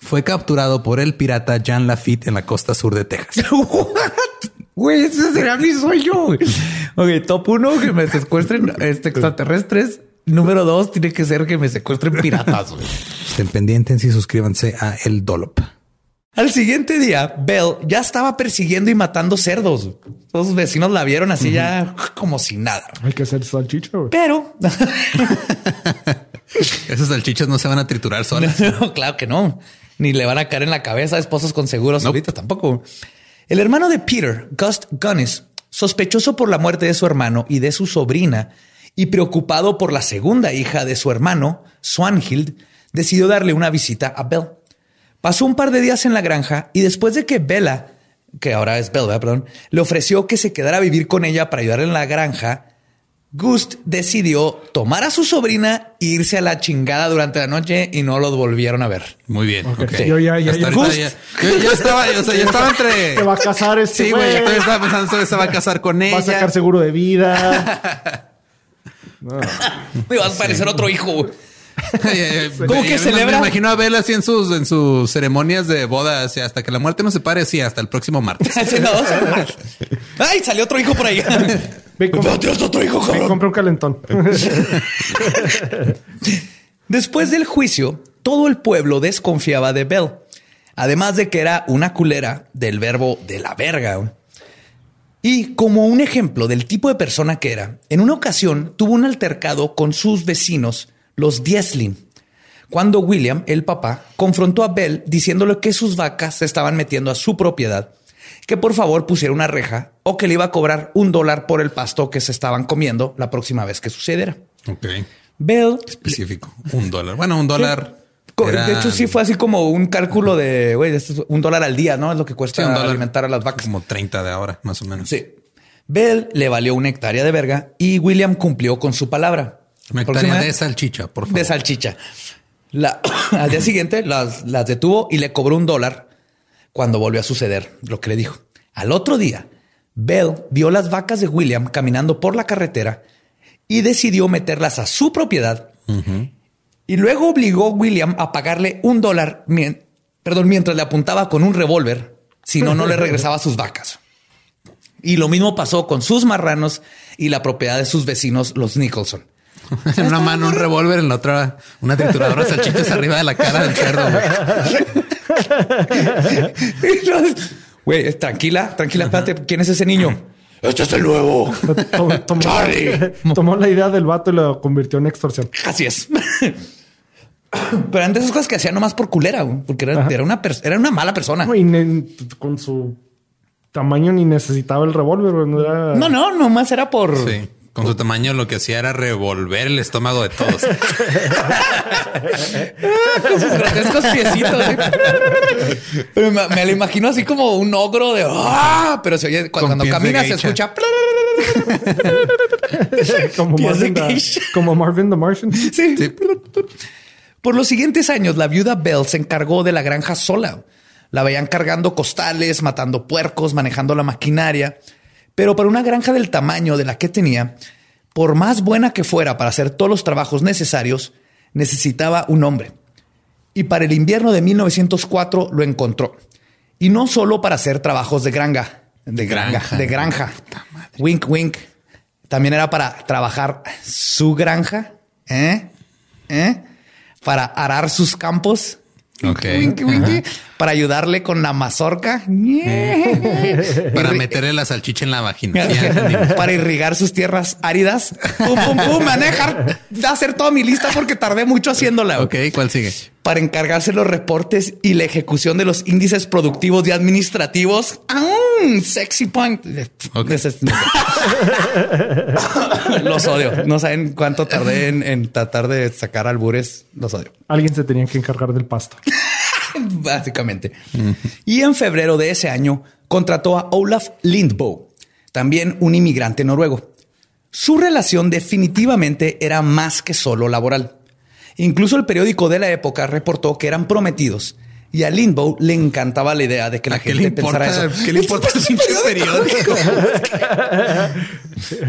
fue capturado por el pirata Jean Lafitte en la costa sur de Texas. Güey, ese será mi sueño. Ok, top uno, que me secuestren este, extraterrestres. Número dos, tiene que ser que me secuestren piratas. Estén pendientes y suscríbanse a El Dolop. Al siguiente día, Bell ya estaba persiguiendo y matando cerdos. Los vecinos la vieron así ya como si nada. Hay que hacer salchicha. Pero Esas salchichas no se van a triturar solas. claro que no. Ni le van a caer en la cabeza a esposos con seguros ahorita tampoco. El hermano de Peter, Gust Gunnis, sospechoso por la muerte de su hermano y de su sobrina y preocupado por la segunda hija de su hermano, Swanhild, decidió darle una visita a Bell. Pasó un par de días en la granja y después de que Bella, que ahora es Bella, perdón, le ofreció que se quedara a vivir con ella para ayudar en la granja, Gust decidió tomar a su sobrina e irse a la chingada durante la noche y no los volvieron a ver. Muy bien. Okay. Yo ya, ya, ya, Gust. ya, yo estaba, o sea, yo estaba entre. Se va a casar este Sí, güey. Yo estaba pensando se va a casar con ella. Va a sacar seguro de vida. no. Me va a parecer otro hijo. ¿Cómo que celebra? Me imagino a Bella así en sus, en sus ceremonias de boda, así hasta que la muerte no se pare, así hasta el próximo martes. Ay, salió otro hijo por ahí. Me compré otro hijo, Me compré un calentón. Después del juicio, todo el pueblo desconfiaba de Bell. Además de que era una culera del verbo de la verga. Y como un ejemplo del tipo de persona que era, en una ocasión tuvo un altercado con sus vecinos los Dieslin, cuando William, el papá, confrontó a Bell diciéndole que sus vacas se estaban metiendo a su propiedad, que por favor pusiera una reja o que le iba a cobrar un dólar por el pasto que se estaban comiendo la próxima vez que sucediera. Ok. Bell. Específico. Un dólar. Bueno, un dólar. De hecho, sí fue así como un cálculo de güey, un dólar al día, no es lo que cuesta alimentar a las vacas. Como 30 de ahora, más o menos. Sí. Bell le valió una hectárea de verga y William cumplió con su palabra. Una hectárea de salchicha, por favor. De salchicha. La, al día siguiente las, las detuvo y le cobró un dólar cuando volvió a suceder lo que le dijo. Al otro día, Bell vio las vacas de William caminando por la carretera y decidió meterlas a su propiedad. Y luego obligó a William a pagarle un dólar, perdón, mientras le apuntaba con un revólver, si no, no le regresaba sus vacas. Y lo mismo pasó con sus marranos y la propiedad de sus vecinos, los Nicholson. en una mano un revólver, en la otra una trituradora de salchichas arriba de la cara del cerdo. Güey, tranquila, tranquila, espérate. ¿Quién es ese niño? Este es el nuevo. Tomó, Charlie. Tomó la idea del vato y lo convirtió en extorsión. Así es. Pero antes esas cosas que hacía nomás por culera, porque era, una, era una mala persona. con su tamaño ni necesitaba el revólver. No, no, no, nomás era por... Sí. Con su tamaño lo que hacía era revolver el estómago de todos. Con sus grotescos piecitos. Pero me, lo imagino así como un ogro de... ¡Ah! Pero se oye, cuando, camina se escucha... como, Marvin como Marvin the Martian. Sí. Por los siguientes años, la viuda Bell se encargó de la granja sola. La veían cargando costales, matando puercos, manejando la maquinaria. Pero para una granja del tamaño de la que tenía, por más buena que fuera para hacer todos los trabajos necesarios, necesitaba un hombre. Y para el invierno de 1904 lo encontró. Y no solo para hacer trabajos de granja, de granja, de granja. Wink, wink. También era para trabajar su granja, ¿eh? ¿Eh? Para arar sus campos. Para ayudarle con la mazorca. para meterle la salchicha en la vagina. para irrigar sus tierras áridas. Pum, pum, pum, manejar, hacer toda mi lista porque tardé mucho haciéndola. Ok, ¿cuál sigue? Para encargarse los reportes y la ejecución de los índices productivos y administrativos. Sexy point. los odio. No saben cuánto tardé en, en tratar de sacar albures. Los odio. Alguien se tenía que encargar del pasto. Básicamente. Y en febrero de ese año contrató a Olaf Lindboe, también un inmigrante noruego. Su relación definitivamente era más que solo laboral. Incluso el periódico de la época reportó que eran prometidos y a Lindbow le encantaba la idea de que la gente pensara eso. ¿Qué le importa este periódico?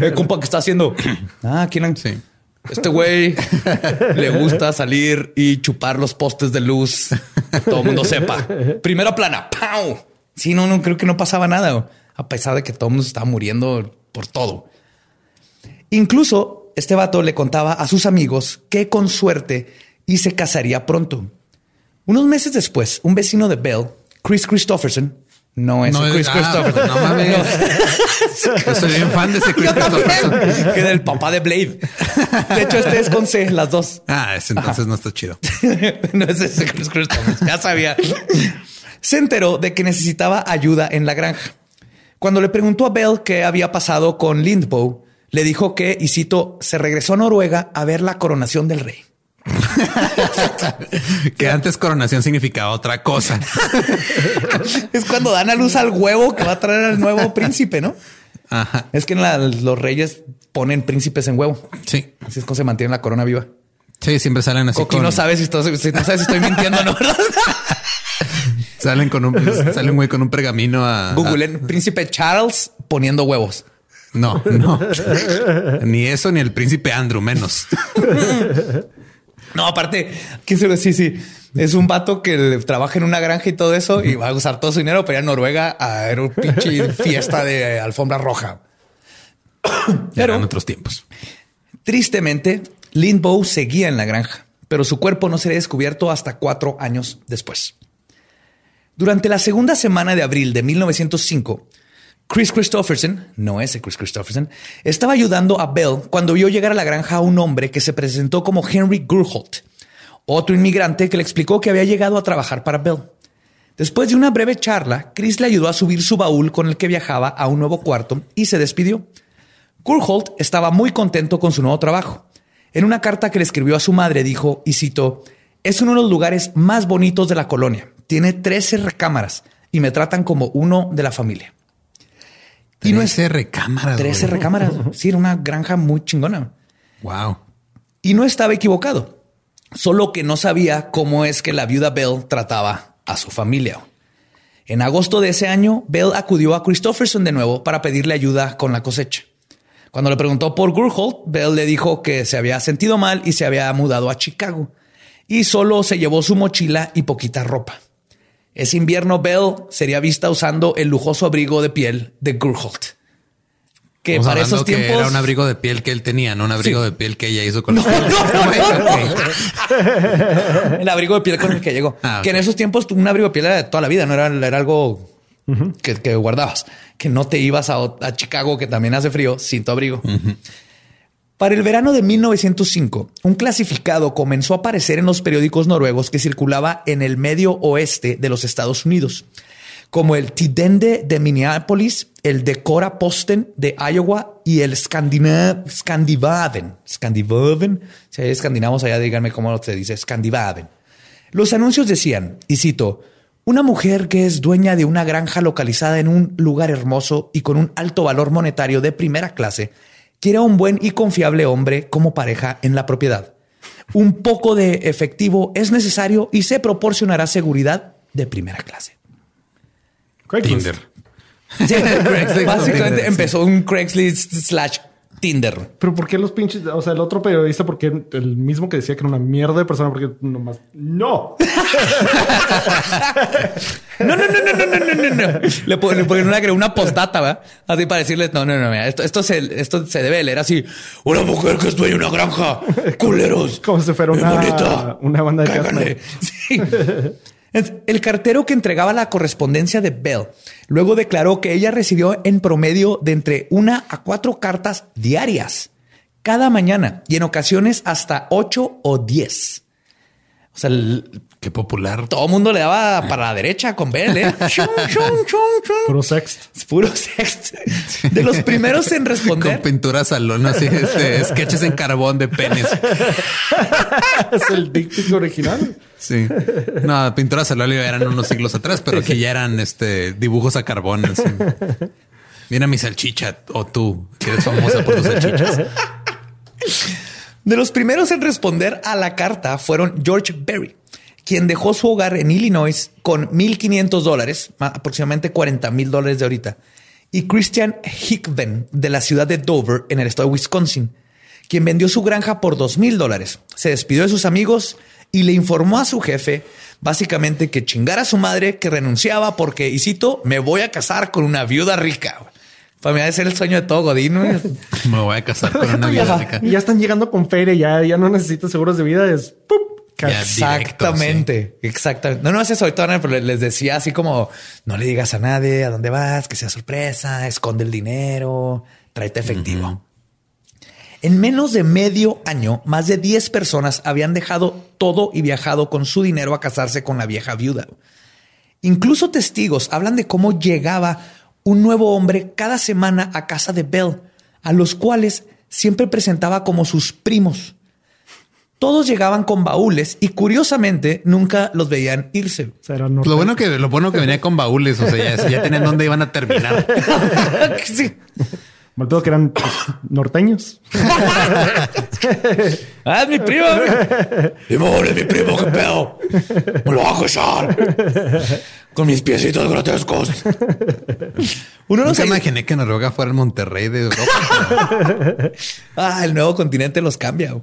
El compa que está haciendo. Ah, ¿quién? Sí. Este güey le gusta salir y chupar los postes de luz. Que todo el mundo sepa. Primera plana. ¡Pau! Sí, no, no creo que no pasaba nada. A pesar de que todo el mundo estaba muriendo por todo. Incluso este vato le contaba a sus amigos que con suerte y se casaría pronto. Unos meses después, un vecino de Bell, Chris Christopherson, no es Chris ah, Christopherson. No mames. Yo soy bien fan de ese Chris Christopherson. Que del papá de Blade. De hecho, este es con C, las dos. Ah, ese entonces no está chido. no es ese Chris Christopherson. Ya sabía. Se enteró de que necesitaba ayuda en la granja. Cuando le preguntó a Bell qué había pasado con Lindbow, le dijo que, y cito, se regresó a Noruega a ver la coronación del rey. que antes coronación significaba otra cosa. es cuando dan a luz al huevo que va a traer al nuevo príncipe, ¿no? Ajá. Es que los reyes ponen príncipes en huevo. Sí. Así es como se mantiene la corona viva. Sí, siempre salen así. Coqui no sabes si, si, no sabes si estoy mintiendo, ¿no? salen con un salen con un pergamino a Google príncipe Charles poniendo huevos. No, no. ni eso ni el príncipe Andrew menos. No, aparte, quién se lo sí, sí. Es un vato que trabaja en una granja y todo eso y va a usar todo su dinero para ir a Noruega a ver un pinche fiesta de alfombra roja. Pero en otros tiempos. Tristemente, Lindbow seguía en la granja, pero su cuerpo no sería descubierto hasta cuatro años después. Durante la segunda semana de abril de 1905, Chris Christopherson, no ese Chris Christopherson, estaba ayudando a Bell cuando vio llegar a la granja a un hombre que se presentó como Henry Gurholt, otro inmigrante que le explicó que había llegado a trabajar para Bell. Después de una breve charla, Chris le ayudó a subir su baúl con el que viajaba a un nuevo cuarto y se despidió. Gurholt estaba muy contento con su nuevo trabajo. En una carta que le escribió a su madre dijo, y cito, es uno de los lugares más bonitos de la colonia. Tiene 13 recámaras y me tratan como uno de la familia. Y no es recámaras. 13 recámaras. Sí, era una granja muy chingona. Wow. Y no estaba equivocado. Solo que no sabía cómo es que la viuda Bell trataba a su familia. En agosto de ese año, Bell acudió a Christopherson de nuevo para pedirle ayuda con la cosecha. Cuando le preguntó por Gurholt, Bell le dijo que se había sentido mal y se había mudado a Chicago. Y solo se llevó su mochila y poquita ropa. Ese invierno, Bell sería vista usando el lujoso abrigo de piel de Gurholt. Que para esos tiempos era un abrigo de piel que él tenía, no un abrigo de piel que ella hizo con no, el abrigo de piel con el que llegó. Ah, que en esos tiempos un abrigo de piel era de toda la vida, no era, era algo que, guardabas, que no te ibas a, Chicago, que también hace frío, sin tu abrigo. Para el verano de 1905, un clasificado comenzó a aparecer en los periódicos noruegos que circulaba en el medio oeste de los Estados Unidos, como el Tidende de Minneapolis, el Decora Posten de Iowa y el Scandinavian. Scandinavian. Si hay escandinavos allá, díganme cómo se dice Scandinavian. Los anuncios decían, y cito, una mujer que es dueña de una granja localizada en un lugar hermoso y con un alto valor monetario de primera clase quiere un buen y confiable hombre como pareja en la propiedad. Un poco de efectivo es necesario y se proporcionará seguridad de primera clase. Tinder. básicamente empezó un Craigslist slash Tinder. Pero ¿por qué los pinches? O sea, el otro periodista, porque el mismo que decía que era una mierda de persona, porque nomás no. no, no, no, no, no, no, no, no. Le ponen una, una postdata, ¿verdad? Así para decirles, no, no, no, esto, esto, se, esto se debe leer así. Una mujer que estoy en una granja. Culeros. Como si fuera una, una banda de sí. El cartero que entregaba la correspondencia de Bell luego declaró que ella recibió en promedio de entre una a cuatro cartas diarias cada mañana y en ocasiones hasta ocho o diez. O sea, Qué popular. Todo el mundo le daba para la derecha con Bell, ¿eh? Puro sext. Puro sext. De los primeros en responder. Con pintura salón, así, este, sketches en carbón de penes. es el díctico original. Sí. No, pintura salón eran unos siglos atrás, pero aquí ya eran este dibujos a carbón. Así. Mira mi salchicha o tú, que eres famosa por tus salchichas. De los primeros en responder a la carta fueron George Berry, quien dejó su hogar en Illinois con 1.500 dólares, aproximadamente 40 mil dólares de ahorita, y Christian Hickben de la ciudad de Dover, en el estado de Wisconsin, quien vendió su granja por 2 mil dólares. Se despidió de sus amigos y le informó a su jefe básicamente que chingara a su madre, que renunciaba porque, y cito, me voy a casar con una viuda rica. Para mí va a ser el sueño de todo Godín. me voy a casar con una viuda rica. Ya están llegando con feria, ya, ya no necesito seguros de vida, es exactamente, exactamente. No, no es eso ahorita, pero les decía así como no le digas a nadie a dónde vas, que sea sorpresa, esconde el dinero, tráete efectivo. En menos de medio año, más de 10 personas habían dejado todo y viajado con su dinero a casarse con la vieja viuda. Incluso testigos hablan de cómo llegaba un nuevo hombre cada semana a casa de Bell, a los cuales siempre presentaba como sus primos. Todos llegaban con baúles y curiosamente nunca los veían irse. lo bueno que lo bueno que venía con baúles, o sea, ya, ya tenían dónde iban a terminar. sí. Me que eran pues, norteños. ah, es mi primo. Mi es mi primo, qué pedo. Me lo voy a casar. Con mis piecitos grotescos. Uno no se imaginé que Noruega fuera el Monterrey de Europa. ah, el nuevo continente los cambia.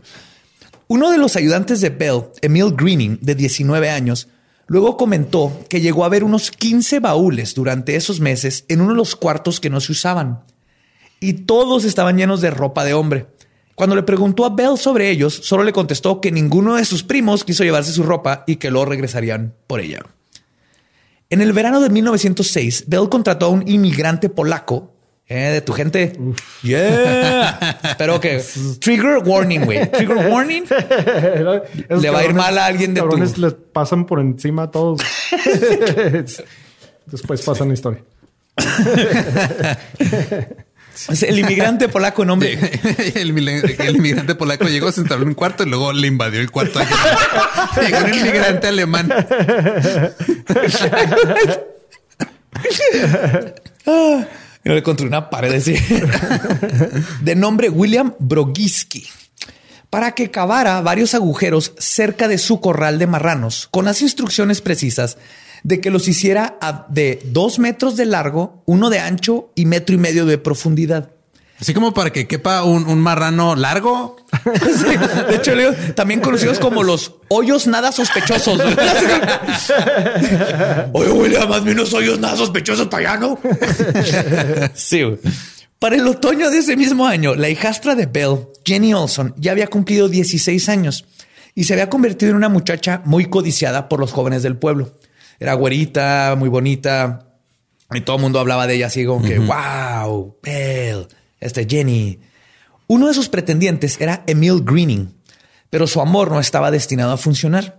Uno de los ayudantes de Bell, Emil Greening, de 19 años, luego comentó que llegó a ver unos 15 baúles durante esos meses en uno de los cuartos que no se usaban. Y todos estaban llenos de ropa de hombre. Cuando le preguntó a Bell sobre ellos, solo le contestó que ninguno de sus primos quiso llevarse su ropa y que luego regresarían por ella. En el verano de 1906, Bell contrató a un inmigrante polaco eh, de tu gente. Yeah. Espero que trigger warning, güey. Trigger warning. Le va a ir mal a alguien de tu. les pasan por encima a todos. Después pasan la historia. el inmigrante polaco, nombre. El, el, inmigrante polaco llegó, se instaló en un cuarto y luego le invadió el cuarto. Llegó un inmigrante alemán. Y le encontré una pared así. de nombre William Brogiski para que cavara varios agujeros cerca de su corral de marranos con las instrucciones precisas de que los hiciera de dos metros de largo, uno de ancho y metro y medio de profundidad. Así como para que quepa un, marrano largo. De hecho, también conocidos como los hoyos nada sospechosos. Oye, William, más menos hoyos nada sospechosos para allá, ¿no? sí. Para el otoño de ese mismo año, la hijastra de Bell, Jenny Olson, ya había cumplido 16 años y se había convertido en una muchacha muy codiciada por los jóvenes del pueblo. Era güerita, muy bonita, y todo el mundo hablaba de ella así como que, wow, Bell este Jenny. Uno de sus pretendientes era Emil Greening, pero su amor no estaba destinado a funcionar.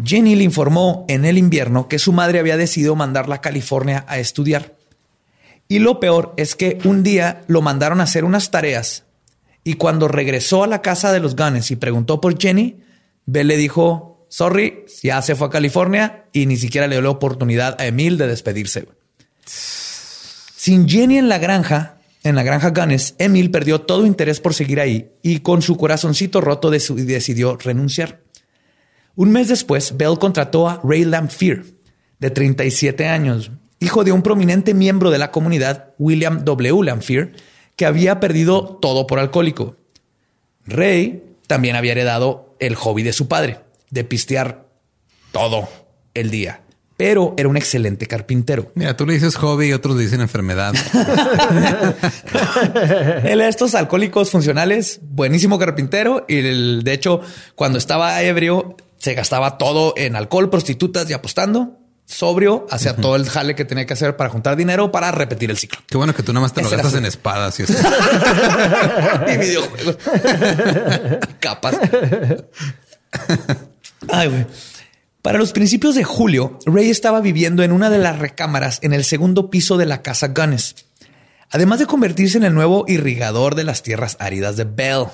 Jenny le informó en el invierno que su madre había decidido mandarla a California a estudiar. Y lo peor es que un día lo mandaron a hacer unas tareas y cuando regresó a la casa de los Gunners y preguntó por Jenny, Bell le dijo, sorry, ya se fue a California y ni siquiera le dio la oportunidad a Emil de despedirse. Sin Jenny en la granja, en la granja Gunness, Emil perdió todo interés por seguir ahí y con su corazoncito roto decidió renunciar. Un mes después, Bell contrató a Ray Lamphere, de 37 años, hijo de un prominente miembro de la comunidad, William W. Lamphere, que había perdido todo por alcohólico. Ray también había heredado el hobby de su padre, de pistear todo el día pero era un excelente carpintero. Mira, tú le dices hobby y otros le dicen enfermedad. Él estos alcohólicos funcionales, buenísimo carpintero y de hecho cuando estaba ebrio Se gastaba todo en alcohol, prostitutas y apostando. Sobrio, hacía todo el jale que tenía que hacer para juntar dinero para repetir el ciclo. Qué bueno que tú nada más te lo gastas en espadas y, eso. y videojuegos. Capas. Ay, güey. Para los principios de julio, Ray estaba viviendo en una de las recámaras en el segundo piso de la casa Gunness. Además de convertirse en el nuevo irrigador de las tierras áridas de Bell.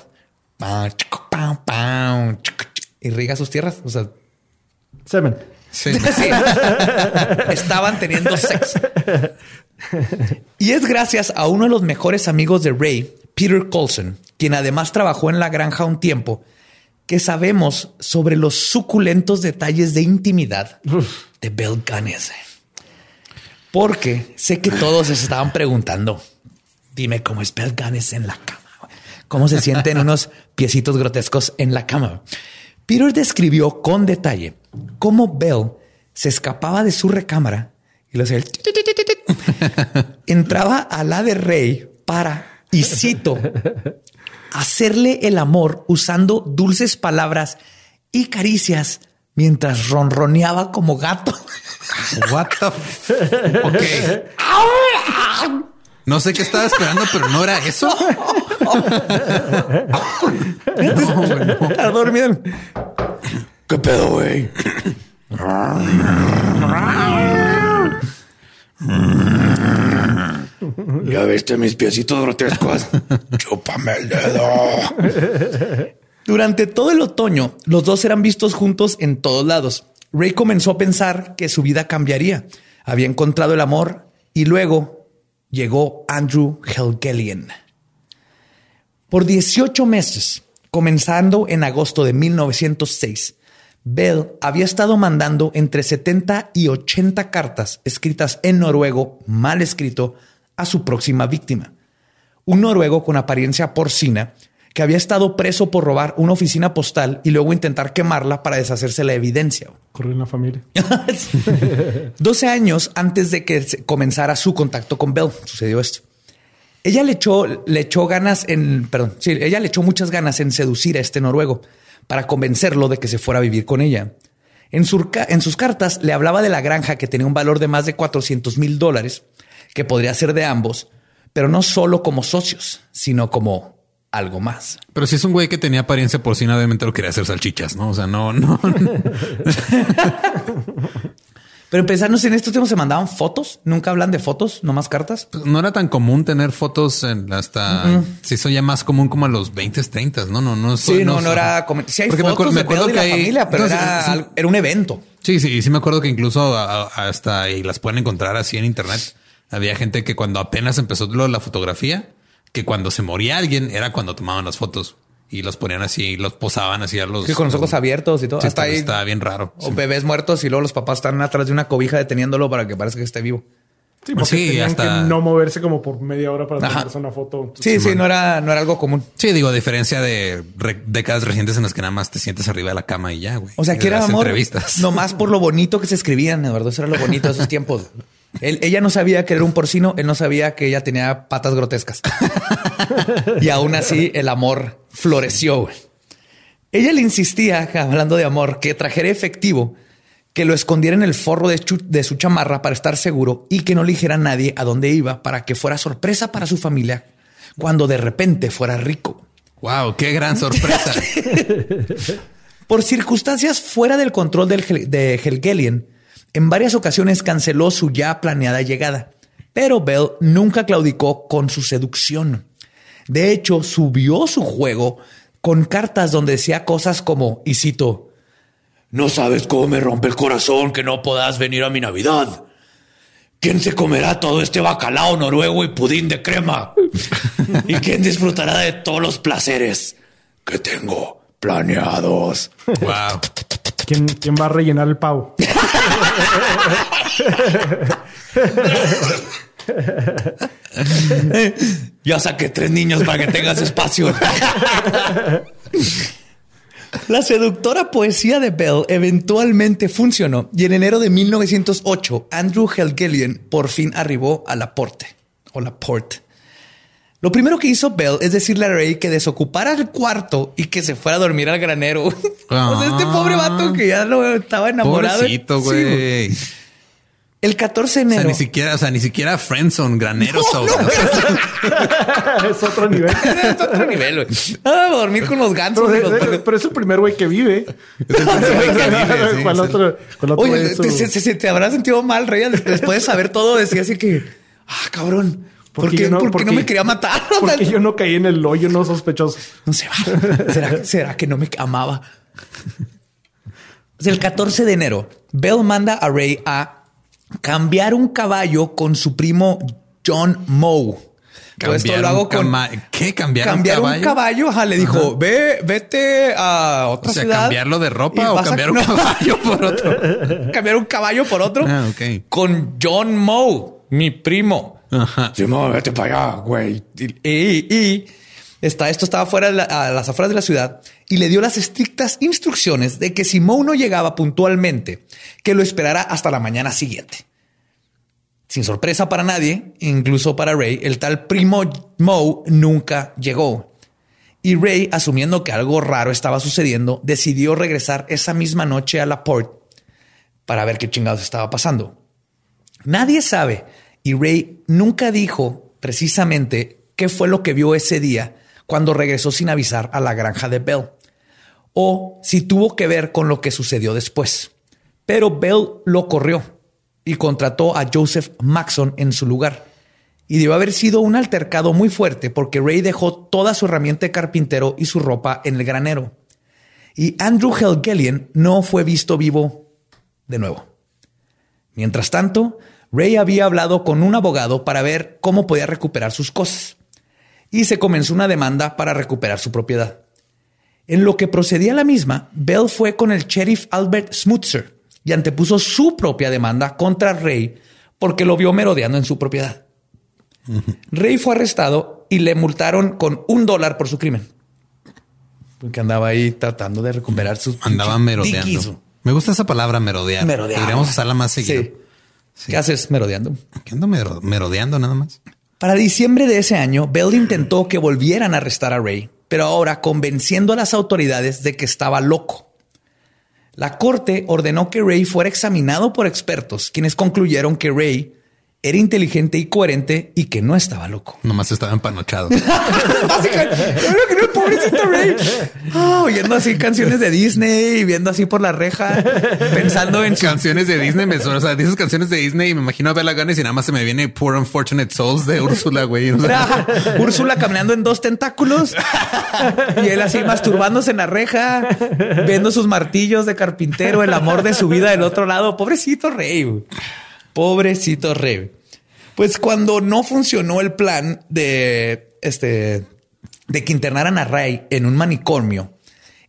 Irriga sus tierras. O sea, semen. Sí. Estaban teniendo sexo. Y es gracias a uno de los mejores amigos de Ray, Peter Colson, quien además trabajó en la granja un tiempo, que sabemos sobre los suculentos detalles de intimidad de Bell Gunness. Porque sé que todos se estaban preguntando, dime cómo es Bell Gunness en la cama, cómo se sienten unos piecitos grotescos en la cama. Peter describió con detalle cómo Bell se escapaba de su recámara y lo hacía entraba a la de Rey para, y cito, hacerle el amor usando dulces palabras y caricias mientras ronroneaba como gato. What the. No sé qué estaba esperando, pero no era eso. no, dormido. ¿Qué pedo, güey? ¿Ya viste mis piecitos grotescos? Chúpame el dedo. Durante todo el otoño, los dos eran vistos juntos en todos lados. Ray comenzó a pensar que su vida cambiaría. Había encontrado el amor y luego llegó Andrew Helgelian. Por 18 meses, comenzando en agosto de 1906, Bell había estado mandando entre 70 y 80 cartas escritas en noruego, mal escrito, a su próxima víctima. Un noruego con apariencia porcina que había estado preso por robar una oficina postal y luego intentar quemarla para deshacerse la evidencia. Corrió en la familia. 12 años antes de que comenzara su contacto con Bell, sucedió esto. Ella le echó, le echó ganas en, perdón, sí, ella le echó muchas ganas en seducir a este noruego para convencerlo de que se fuera a vivir con ella. En, en sus cartas le hablaba de la granja que tenía un valor de más de 400 mil dólares, que podría ser de ambos, pero no solo como socios, sino como algo más. Pero si es un güey que tenía apariencia porcina, obviamente lo quería hacer salchichas, ¿no? O sea, no, no. Pero pensarnos en estos temas se mandaban fotos. Nunca hablan de fotos, no más cartas. Pues no era tan común tener fotos en hasta si eso ya más común como a los 20, 30, no, no, no. Sí, no, no, era como sí hay fotos me acuerdo, que familia, pero era, era, un evento. Sí, sí, sí me acuerdo que incluso hasta y las pueden encontrar así en internet. Había gente que cuando apenas empezó la fotografía, que cuando se moría alguien era cuando tomaban las fotos y los ponían así, los posaban así a los. Sí, con los ojos abiertos y todo. Hasta ahí. Estaba bien raro. O bebés muertos y luego los papás están atrás de una cobija deteniéndolo para que parezca que esté vivo. Sí, porque sí, hasta... que no moverse como por media hora para tomarse una foto. Sí, sí, no era, no era algo común. Sí, digo, a diferencia de décadas recientes en las que nada más te sientes arriba de la cama y ya, güey. O sea, que era amor. Entrevistas. Nomás por lo bonito que se escribían, Eduardo. Eso era lo bonito de esos tiempos. ella no sabía que era un porcino, él no sabía que ella tenía patas grotescas. y aún así el amor floreció. Ella le insistía, hablando de amor, que trajera efectivo, que lo escondiera en el forro de, su chamarra para estar seguro y que no le dijera a nadie a dónde iba para que fuera sorpresa para su familia cuando de repente fuera rico. Wow, qué gran sorpresa. Por circunstancias fuera del control de Helgelian, en varias ocasiones canceló su ya planeada llegada, pero Bell nunca claudicó con su seducción. De hecho, subió su juego con cartas donde decía cosas como, y cito, no sabes cómo me rompe el corazón que no puedas venir a mi Navidad. ¿Quién se comerá todo este bacalao noruego y pudín de crema? ¿Y quién disfrutará de todos los placeres que tengo planeados? Wow. ¿Quién, quién va a rellenar el pavo? ya saqué tres niños para que tengas espacio. La seductora poesía de Bell eventualmente funcionó y en enero de 1908 Andrew Helgelian por fin arribó a la Porte o la Port. Lo primero que hizo Bell es decirle a Ray que desocupara el cuarto y que se fuera a dormir al granero. o sea, este pobre vato que ya lo estaba enamorado. Pobrecito, güey. El 14 de enero. O sea, ni siquiera, o sea, ni siquiera Friendzone, granero no, es otro nivel. es otro nivel, güey. Ah, dormir con los gansos. Pero, los... pero, es el primer güey que vive. Es el primer güey que vive. con otro, con otro Oye, te, se, se, te habrá sentido mal, Rey, después de saber todo, decía así que, ah, cabrón. ¿Por qué, no, ¿por qué no me quería matar? Porque yo no caí en el hoyo no sospechoso. No sé. ¿Será, ¿Será que no me amaba? El 14 de enero, Bell manda a Ray a cambiar un caballo con su primo John Moe. Todo esto lo hago con ¿Qué? ¿Cambiar, cambiar un caballo? Ajá, le dijo, ve, vete a otra o sea, ¿Cambiarlo de ropa o cambiar un caballo por otro? cambiar un caballo por otro. Ah. Con John Moe, mi primo. Ajá. Vete para allá, güey. Y, está, esto estaba fuera a las afueras de la ciudad y le dio las estrictas instrucciones de que si Moe no llegaba puntualmente, que lo esperara hasta la mañana siguiente. Sin sorpresa para nadie, incluso para Ray, el tal primo Moe nunca llegó. Y Ray, asumiendo que algo raro estaba sucediendo, decidió regresar esa misma noche a la port para ver qué chingados estaba pasando. Nadie sabe, y Ray nunca dijo precisamente qué fue lo que vio ese día cuando regresó sin avisar a la granja de Bell, o si tuvo que ver con lo que sucedió después. Pero Bell lo corrió y contrató a Joseph Maxon en su lugar. Y debió haber sido un altercado muy fuerte porque Ray dejó toda su herramienta de carpintero y su ropa en el granero. Y Andrew Helgelien no fue visto vivo de nuevo. Mientras tanto, Ray había hablado con un abogado para ver cómo podía recuperar sus cosas y se comenzó una demanda para recuperar su propiedad. En lo que procedía la misma, Bell fue con el sheriff Albert Smutzer y antepuso su propia demanda contra Ray porque lo vio merodeando en su propiedad. Ray fue arrestado y le multaron con un dólar por su crimen. Porque andaba ahí tratando de recuperar sus... Andaba merodeando. Me gusta esa palabra merodear. Merodear. Deberíamos usarla más seguido. ¿Qué haces merodeando? ¿Qué ando merodeando nada más? Para diciembre de ese año, Bell intentó que volvieran a arrestar a Ray, pero ahora convenciendo a las autoridades de que estaba loco. La corte ordenó que Ray fuera examinado por expertos, quienes concluyeron que Ray era inteligente y coherente y que no estaba loco. Nomás estaba empanochado. Básicamente, pobrecito Ray. Oh, oyendo así canciones de Disney y viendo así por la reja, pensando en canciones de Disney. Me, o sea, dices canciones de Disney y me imagino a Bella Gunness y nada más se me viene Poor Unfortunate Souls de Úrsula, güey. Úrsula caminando en dos tentáculos y él así masturbándose en la reja, viendo sus martillos de carpintero, el amor de su vida del otro lado. Pobrecito Rey. Pobrecito Rey. Pues cuando no funcionó el plan de este de que internaran a Ray en un manicomio,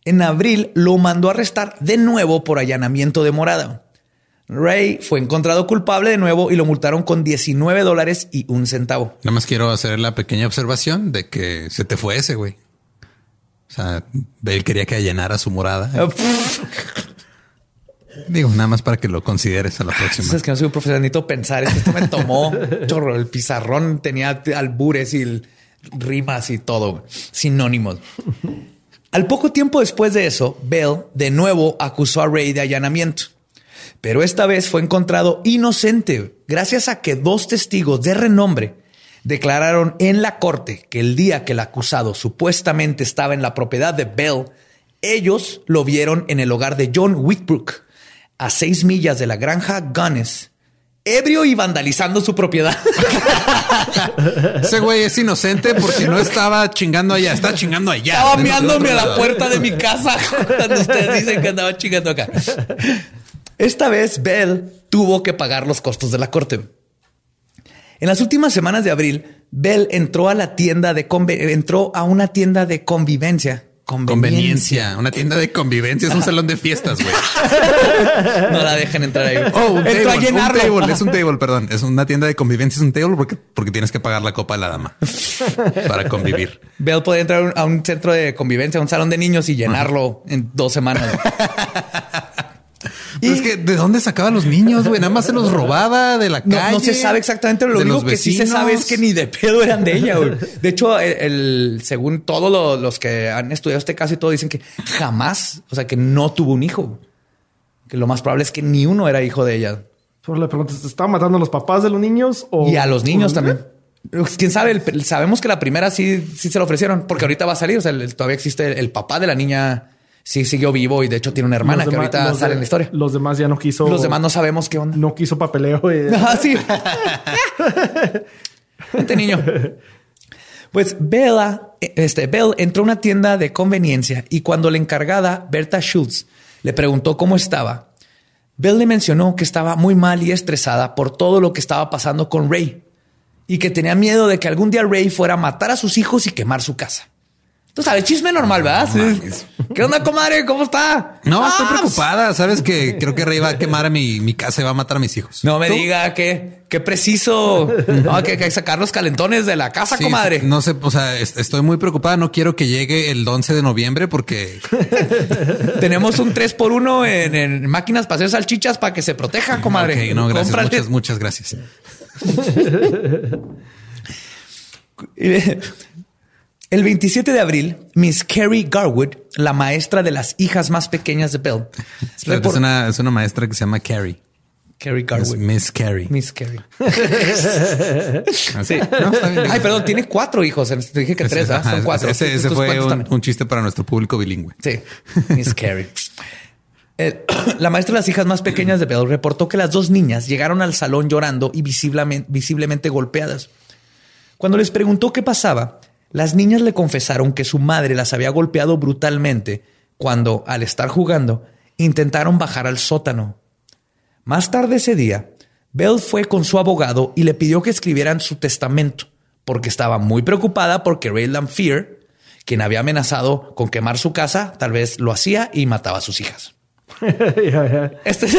en abril lo mandó a arrestar de nuevo por allanamiento de morada. Ray fue encontrado culpable de nuevo y lo multaron con 19 dólares y un centavo. Nada más quiero hacer la pequeña observación de que se te fue ese güey. O sea, él quería que allanara su morada. Digo, nada más para que lo consideres a la próxima. Es que no soy un profesor, pensar. Esto me tomó chorro. El pizarrón tenía albures y rimas y todo, sinónimos. Al poco tiempo después de eso, Bell de nuevo acusó a Ray de allanamiento, pero esta vez fue encontrado inocente gracias a que dos testigos de renombre declararon en la corte que el día que el acusado supuestamente estaba en la propiedad de Bell, ellos lo vieron en el hogar de John Whitbrook, a seis millas de la granja Gunness, ebrio y vandalizando su propiedad. Ese güey es inocente porque no estaba chingando allá, está chingando allá. Estaba mirándome a la puerta de mi casa cuando ustedes dicen que andaba chingando acá. Esta vez Bell tuvo que pagar los costos de la corte. En las últimas semanas de abril, Bell entró a la tienda de entró a una tienda de convivencia Conveniencia. Una tienda de convivencia. Es un salón de fiestas, güey. no la dejen entrar ahí. Oh, un table, un table. Es un table, perdón. Es una tienda de convivencia. Es un table porque, porque tienes que pagar la copa de la dama para convivir. Bell puede entrar a un centro de convivencia, a un salón de niños y llenarlo en dos semanas. es que ¿de dónde sacaba los niños, güey? Nada más se los robaba de la calle. No, se sabe exactamente. Lo único que sí se sabe es que ni de pedo eran de ella, güey. De hecho, el, según todos los que han estudiado este caso y todo, dicen que jamás, o sea, que no tuvo un hijo. Que lo más probable es que ni uno era hijo de ella. Solo le preguntas, ¿se estaban matando a los papás de los niños? O, y a los niños también. Pues, quién sabe, sabemos que la primera sí, sí se lo ofrecieron porque ahorita va a salir. O sea, todavía existe el, papá de la niña sí siguió vivo y de hecho tiene una hermana que ahorita sale en la historia. Los demás ya no quiso. Los demás no sabemos qué onda. No quiso papeleo. Ah, sí. este niño. Pues Bella, este, Bell entró a una tienda de conveniencia y cuando la encargada, Berta Schultz, le preguntó cómo estaba, Bell le mencionó que estaba muy mal y estresada por todo lo que estaba pasando con Ray y que tenía miedo de que algún día Ray fuera a matar a sus hijos y quemar su casa. Tú sabes, chisme normal, ¿verdad? ¿Qué onda, comadre? ¿Cómo está? No, estoy ah, preocupada. Sabes que creo que Rey va a quemar a mi, casa y va a matar a mis hijos. No me diga que qué preciso. no, que hay que sacar los calentones de la casa, comadre. No sé, o sea, estoy muy preocupada. No quiero que llegue el 11 de noviembre porque tenemos un 3 por 1 en, máquinas para hacer salchichas para que se proteja, comadre. no, gracias. Muchas, muchas gracias. El 27 de abril, Miss Carrie Garwood, la maestra de las hijas más pequeñas de Bell, es, una, maestra que se llama Carrie. Carrie Garwood. Miss Carrie. Miss Carrie. sí. Ay, perdón, tiene cuatro hijos. Te dije que tres, ¿ah? Son cuatro. Ese, fue un, chiste para nuestro público bilingüe. Sí. Miss Carrie. la maestra de las hijas más pequeñas de Bell reportó que las dos niñas llegaron al salón llorando y visiblemente, visiblemente golpeadas. Cuando les preguntó qué pasaba, las niñas le confesaron que su madre las había golpeado brutalmente cuando, al estar jugando, intentaron bajar al sótano. Más tarde ese día, Belle fue con su abogado y le pidió que escribieran su testamento, porque estaba muy preocupada porque Rayland Fear, quien había amenazado con quemar su casa, tal vez lo hacía y mataba a sus hijas. Este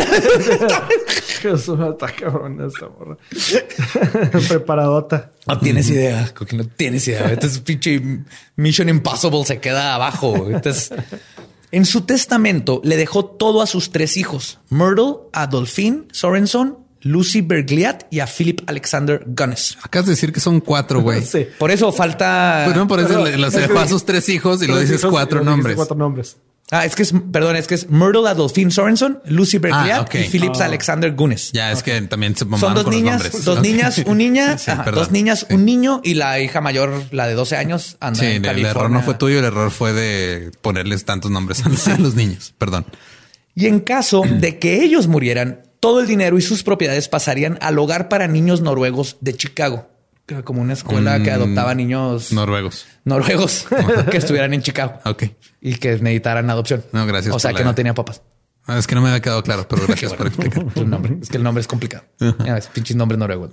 está cabrón esta morra. Preparadota. No tienes idea, no tienes idea. Este es pinche Mission Impossible se queda abajo. en su testamento le dejó todo a sus tres hijos: Myrtle, Adolphine Sorenson, Lucy Bergliat y a Philip Alexander Gunness. Acabas de decir que son cuatro, güey. sí. Por eso falta. Pues no, por eso le, dejó a sus tres hijos y lo dices cuatro nombres. Cuatro nombres. Ah, es que es, perdón, es que es Myrtle Adolphine Sorenson, Lucy Bergliat ah, y Phillips ah. Alexander Gunes. Ya, es que también se Son dos niñas, dos niñas, un niña, dos niñas, un niño y la hija mayor, la de 12 años, anda sí, el error no fue tuyo, el error fue de ponerles tantos nombres a los niños. Perdón. Y en caso de que ellos murieran, todo el dinero y sus propiedades pasarían al hogar para niños noruegos de Chicago como una escuela que adoptaba niños noruegos. Noruegos que estuvieran en Chicago. Ok. Y que necesitaran adopción. No, gracias. O sea, que no tenía papás. Ah, es que no me había quedado claro, pero gracias por explicar. El nombre. Es que el nombre es complicado. Es pinches nombres noruegos.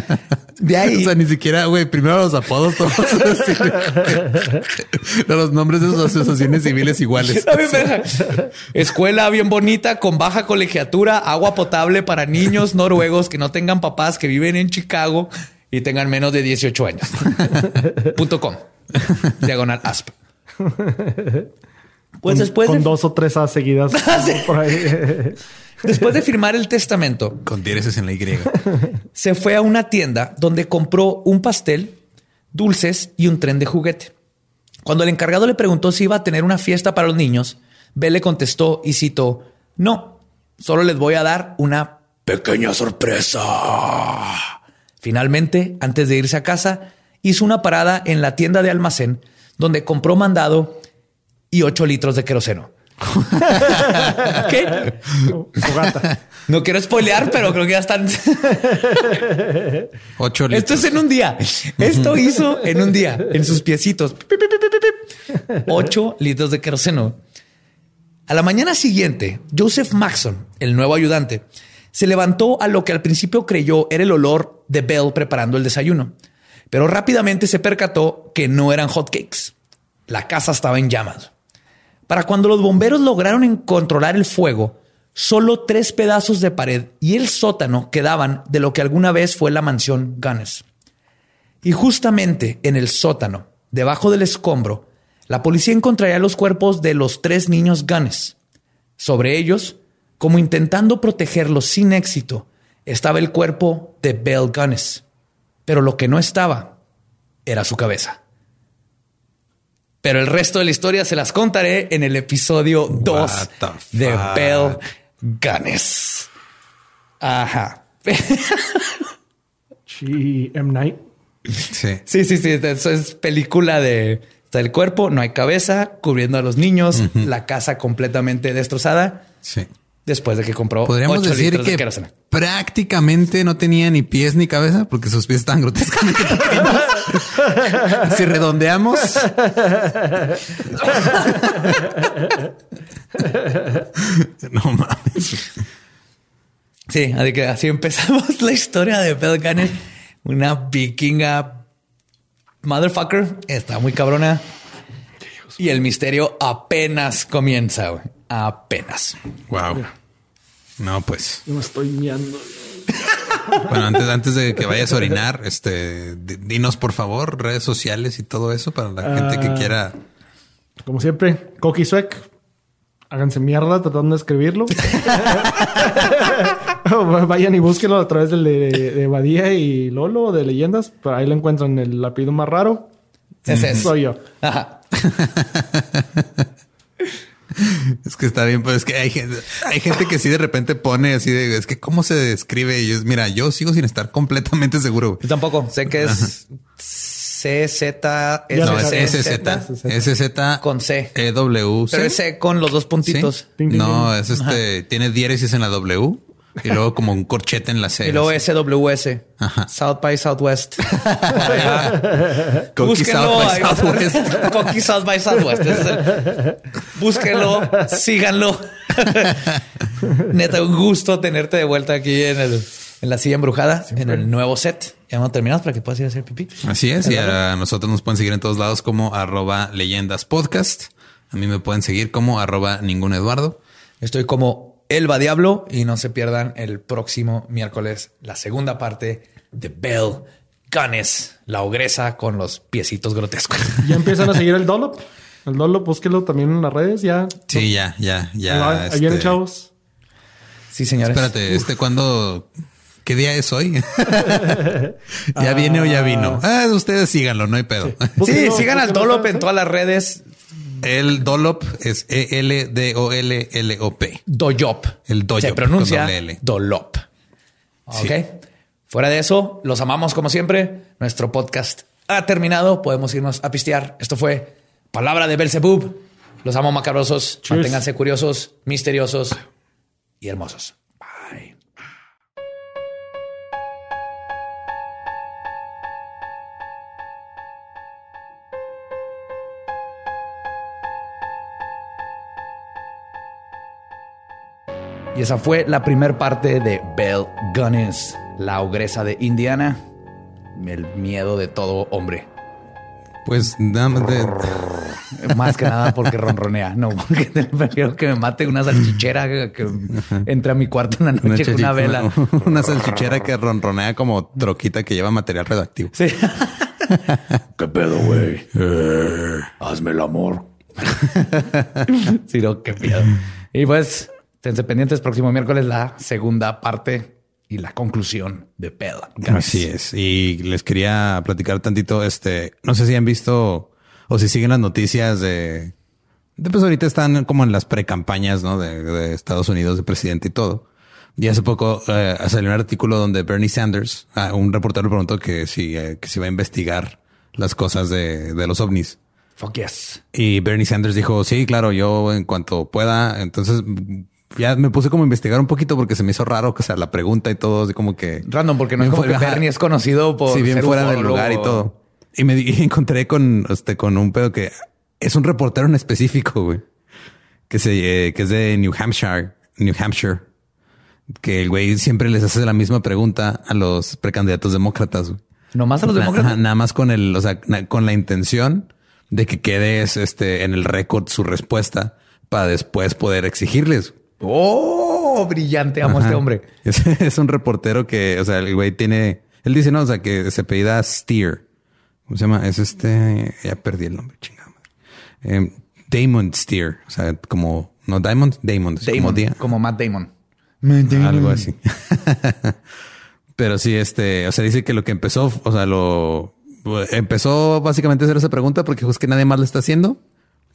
De ahí. O sea, ni siquiera, güey, primero los apodos todos. los nombres de sus asociaciones civiles iguales. Escuela bien bonita, con baja colegiatura, agua potable para niños noruegos que no tengan papás, que viven en Chicago y tengan menos de 18 años. Punto com. Diagonal ASP. Pues después con dos o tres A seguidas por ahí. Después de firmar el testamento, con diéresis en la Y, se fue a una tienda donde compró un pastel, dulces y un tren de juguete. Cuando el encargado le preguntó si iba a tener una fiesta para los niños, Bell le contestó y citó: No, solo les voy a dar una pequeña sorpresa. Finalmente, antes de irse a casa, hizo una parada en la tienda de almacén donde compró mandado y 8 litros de queroseno. ¿Qué? No quiero spoilear, pero creo que ya están. 8 litros. Esto es en un día. Esto hizo en un día, en sus piecitos. 8 litros de queroseno. A la mañana siguiente, Joseph Maxon, el nuevo ayudante, se levantó a lo que al principio creyó era el olor de Bell preparando el desayuno, pero rápidamente se percató que no eran hotcakes. La casa estaba en llamas. Para cuando los bomberos lograron controlar el fuego, solo tres pedazos de pared y el sótano quedaban de lo que alguna vez fue la mansión Gunness. Y justamente en el sótano, debajo del escombro, la policía encontraría los cuerpos de los tres niños Gunness. Sobre ellos, Como intentando protegerlo sin éxito, estaba el cuerpo de Bell Gunness, pero lo que no estaba era su cabeza. Pero el resto de la historia se las contaré en el episodio 2 de Bell Gunness. Ajá. Sí, M. Night. Sí. Sí, sí, sí. Eso es película de. Está el cuerpo, no hay cabeza, cubriendo a los niños, la casa completamente destrozada. Sí. Después de que compró. Podríamos decir que prácticamente no tenía ni pies ni cabeza porque sus pies estaban grotescamente pequeños. si redondeamos. no mames. Sí, así que así empezamos la historia de Bell una vikinga motherfucker. Está muy cabrona. Y el misterio apenas comienza, Apenas. Wow. No, pues. Yo me estoy miando. Bueno, antes, antes de que vayas a orinar, este, dinos por favor redes sociales y todo eso para la gente que ah, quiera. Como siempre, Coqui Suec. Háganse mierda tratando de escribirlo. Vayan y búsquenlo a través de, de, Badía y Lolo de leyendas. Por ahí lo encuentran el apellido más raro. Ese soy yo. Es que está bien, pero es que hay gente, hay gente que sí de repente pone así de es que cómo se describe y es mira, yo sigo sin estar completamente seguro. Yo tampoco. Sé que es CZ, no, es SZ, SZ con C, E W, pero es C con los dos puntitos. No, es este, tiene diéresis en la W. Y luego como un corchete en la C. Y luego SWS. South by Southwest. Coqui South by Southwest. Coqui South by Southwest. Búsquenlo, síganlo. Neta, un gusto tenerte de vuelta aquí en el en la silla embrujada, en el nuevo set. Ya no terminamos para que puedas ir a hacer pipí. Así es. Y a nosotros nos pueden seguir en todos lados como arroba leyendas podcast. A mí me pueden seguir como arroba ningún Eduardo. Estoy como Elba Diablo y no se pierdan el próximo miércoles la segunda parte de Bell Gunness, la ogresa con los piecitos grotescos. Ya empiezan a seguir el Dolop. El Dolop, búsquelo también en las redes. Ya. Sí, ya, ya, ya. Ahí este... vienen, chavos. Sí, señores. Espérate, este cuando. ¿Qué día es hoy? ¿Ya viene o ya vino? Ah, ustedes síganlo, no hay pedo. Sí, sigan al Dolop en todas las redes. El Dolop es E-L-D-O-L-L-O-P. Doyop. El Doyop. Se pronuncia Dolop. Ok. Fuera de eso, los amamos como siempre. Nuestro podcast ha terminado. Podemos irnos a pistear. Esto fue Palabra de Belzebub. Los amo macabrosos. Manténganse curiosos, misteriosos y hermosos. Y esa fue la primera parte de Bell Gunness, la ogresa de Indiana. El miedo de todo hombre. Pues nada más de... Más que nada porque ronronea. No, porque prefiero que me mate una salchichera que entre a mi cuarto en la noche con una vela. Una salchichera que ronronea como troquita que lleva material radioactivo. Sí. ¿Qué pedo, güey? hazme el amor. sí, no, qué miedo. Y pues Esténse pendientes, próximo miércoles la segunda parte y la conclusión de Pell. Así es. Y les quería platicar tantito, este, no sé si han visto o si siguen las noticias de, de pues ahorita están como en las pre-campañas, ¿no? De, Estados Unidos, de presidente y todo. Y hace poco eh, salió un artículo donde Bernie Sanders, ah, un reportero preguntó que si, eh, que si va a investigar las cosas de, de los ovnis. Fuck yes. Y Bernie Sanders dijo, sí, claro, yo en cuanto pueda. Entonces ya me puse como a investigar un poquito porque se me hizo raro que sea la pregunta y todo, así como que random, porque no es como que Bernie es conocido por si bien fuera del lugar y todo. Y me encontré con este con un pedo que es un reportero en específico, güey, que se eh, que es de New Hampshire, New Hampshire, que el güey siempre les hace la misma pregunta a los precandidatos demócratas. Güey. más a los demócratas. Nada más con el, o sea, con la intención de que quede este en el récord su respuesta para después poder exigirles. Oh, brillante, amo a este hombre. Es, un reportero que, o sea, el güey tiene, él dice, no, o sea, que se pedida Steer. ¿Cómo se llama? Es este, ya perdí el nombre, chingada. Eh, Damon Steer, o sea, como No, Diamond, Damon. como, como Matt Damon. Algo así. Pero sí, este, o sea, dice que lo que empezó, o sea, lo empezó básicamente a hacer esa pregunta porque es que nadie más le está haciendo.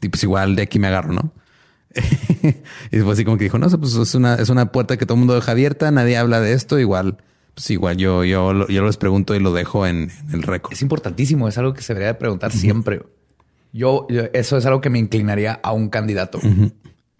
Y pues igual de aquí me agarro, ¿no? y fue así como que dijo, no, pues es una, es una puerta que todo el mundo deja abierta, nadie habla de esto, igual, pues igual yo, yo, yo les pregunto y lo dejo en, el récord. Es importantísimo, es algo que se debería de preguntar siempre. Yo, eso es algo que me inclinaría a un candidato.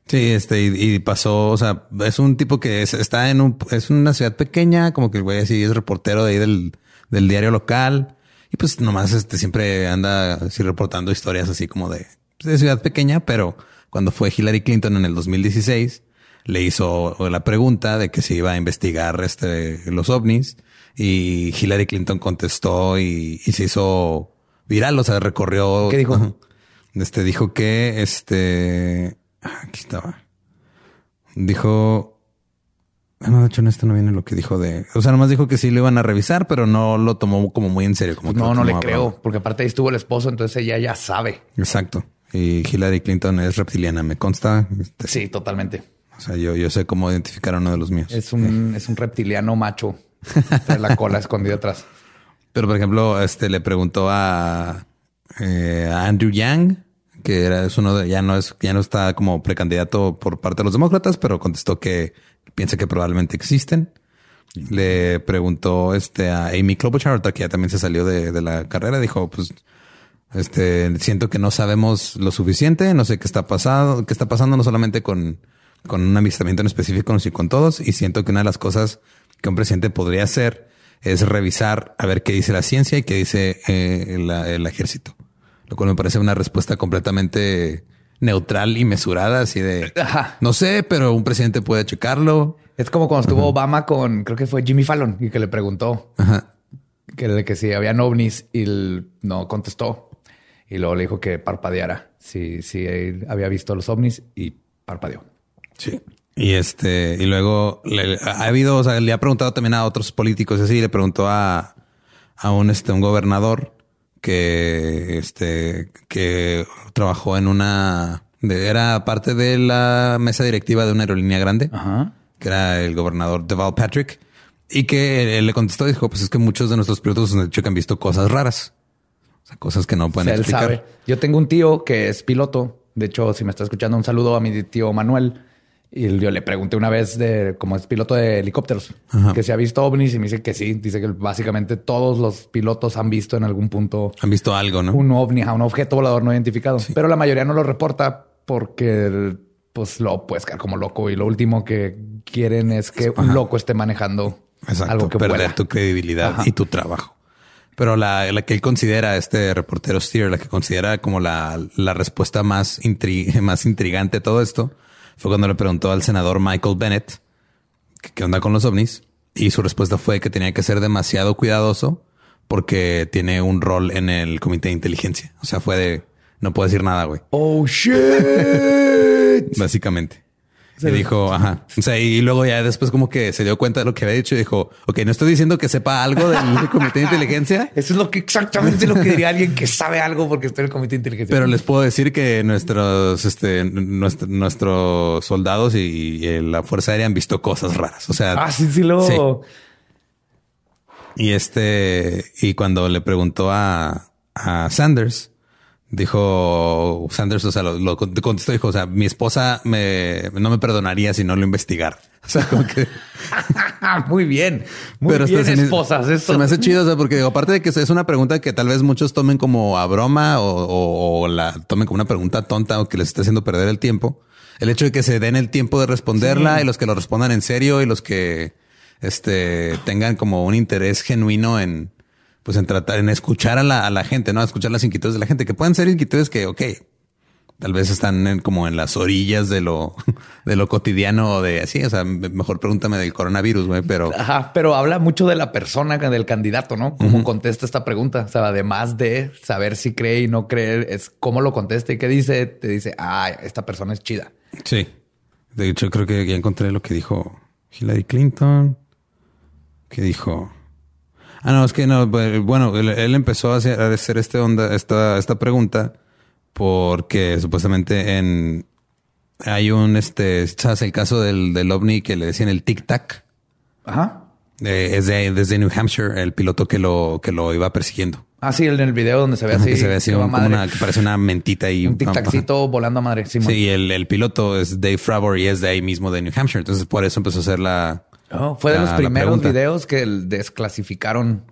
Sí, este, y, pasó, o sea, es un tipo que está en un, es una ciudad pequeña, como que el güey así es reportero de ahí del, del diario local. Y pues nomás este siempre anda así reportando historias así como de, de ciudad pequeña, pero cuando fue Hillary Clinton en el 2016, le hizo la pregunta de que se iba a investigar este, los ovnis y Hillary Clinton contestó y, y se hizo viral, o sea, recorrió. ¿Qué dijo? Este dijo que este Ah, aquí estaba. Dijo. No, de hecho, en esto no viene lo que dijo de. O sea, nomás dijo que sí lo iban a revisar, pero no lo tomó como muy en serio. Como no, no le creo, porque aparte ahí estuvo el esposo, entonces ella ya sabe. Exacto. Y Hillary Clinton es reptiliana, me consta. Este, sí, totalmente. O sea, yo, yo sé cómo identificar a uno de los míos. Es un, es un reptiliano macho. Trae la cola escondida atrás. Pero, por ejemplo, este le preguntó a, eh, a Andrew Yang que era es uno de, ya no es, ya no está como precandidato por parte de los demócratas, pero contestó que piensa que probablemente existen. Le preguntó este a Amy Klobuchar, que ya también se salió de, la carrera, dijo, pues, este, siento que no sabemos lo suficiente, no sé qué está pasando, qué está pasando no solamente con, con un avistamiento en específico, sino con todos, y siento que una de las cosas que un presidente podría hacer es revisar a ver qué dice la ciencia y qué dice eh, el ejército lo cual me parece una respuesta completamente neutral y mesurada, así de no sé, pero un presidente puede checarlo. Es como cuando estuvo Obama con, creo que fue Jimmy Fallon y que le preguntó que, que si habían ovnis y no contestó. Y luego le dijo que parpadeara si, si había visto los ovnis y parpadeó. Sí. Y este, y luego ha habido, o sea, le ha preguntado también a otros políticos así, le preguntó a, a un, este, un gobernador que este que trabajó en una era parte de la mesa directiva de una aerolínea grande, que era el gobernador Deval Patrick, y que él le contestó dijo, pues es que muchos de nuestros pilotos han dicho que han visto cosas raras, o sea, cosas que no pueden explicar. Yo tengo un tío que es piloto, de hecho, si me está escuchando, un saludo a mi tío Manuel. Y yo le pregunté una vez de cómo es piloto de helicópteros, que se ha visto ovnis y me dice que sí. Dice que básicamente todos los pilotos han visto en algún punto. Han visto algo, ¿no? Un ovni, un objeto volador no identificado. Pero la mayoría no lo reporta porque pues lo puedes quedar como loco y lo último que quieren es que un loco esté manejando algo que perder tu credibilidad y tu trabajo. Pero la, la, que él considera, este reportero Steer, la que considera como la, la respuesta más, más intrigante de todo esto, fue cuando le preguntó al senador Michael Bennett qué onda con los ovnis y su respuesta fue que tenía que ser demasiado cuidadoso porque tiene un rol en el comité de inteligencia. O sea, fue de no puedo decir nada, güey. Oh shit. Básicamente. Y dijo, ajá. O sea, y luego ya después como que se dio cuenta de lo que había dicho y dijo, ok, no estoy diciendo que sepa algo del comité de inteligencia. Eso es lo que exactamente lo que diría alguien que sabe algo porque estoy en el comité de inteligencia. Pero les puedo decir que nuestros, este, nuestros soldados y, la fuerza aérea han visto cosas raras. O sea, ah, sí, sí, lo. Y este, y cuando le preguntó a, a Sanders, Dijo Sanders, o sea, lo, contestó, dijo, o sea, mi esposa me, no me perdonaría si no lo investigara. O sea, como que... muy bien, muy Pero bien, esposas. Esto. Se me hace chido, o sea, porque digo, aparte de que es una pregunta que tal vez muchos tomen como a broma o, la tomen como una pregunta tonta o que les esté haciendo perder el tiempo. El hecho de que se den el tiempo de responderla y los que lo respondan en serio y los que este tengan como un interés genuino en, pues en tratar, en escuchar a la, a la gente, ¿no? A escuchar las inquietudes de la gente, que pueden ser inquietudes que, ok, tal vez están como en las orillas de lo, de lo cotidiano o de así. O sea, mejor pregúntame del coronavirus, güey, pero. Ajá, pero habla mucho de la persona, del candidato, ¿no? Cómo contesta esta pregunta. O sea, además de saber si cree y no cree, es cómo lo contesta y qué dice. Te dice, ah, esta persona es chida. Sí. De hecho, creo que ya encontré lo que dijo Hillary Clinton. Que dijo, Ah, no, es que no, pues, bueno, él, empezó a hacer, este onda, esta, esta pregunta porque supuestamente en, hay un, este, ¿sabes el caso del, del ovni que le decían el tic tac? Ajá. Eh, es de, desde New Hampshire, el piloto que lo, que lo iba persiguiendo. Ah, sí, en el video donde se ve así. Que se ve así, como una, que parece una mentita y un tic tacito volando a madre. Sí, sí el, el, piloto es Dave Fravor y es de ahí mismo de New Hampshire. Entonces por eso empezó a hacer la. Oh, fue de los primeros videos que desclasificaron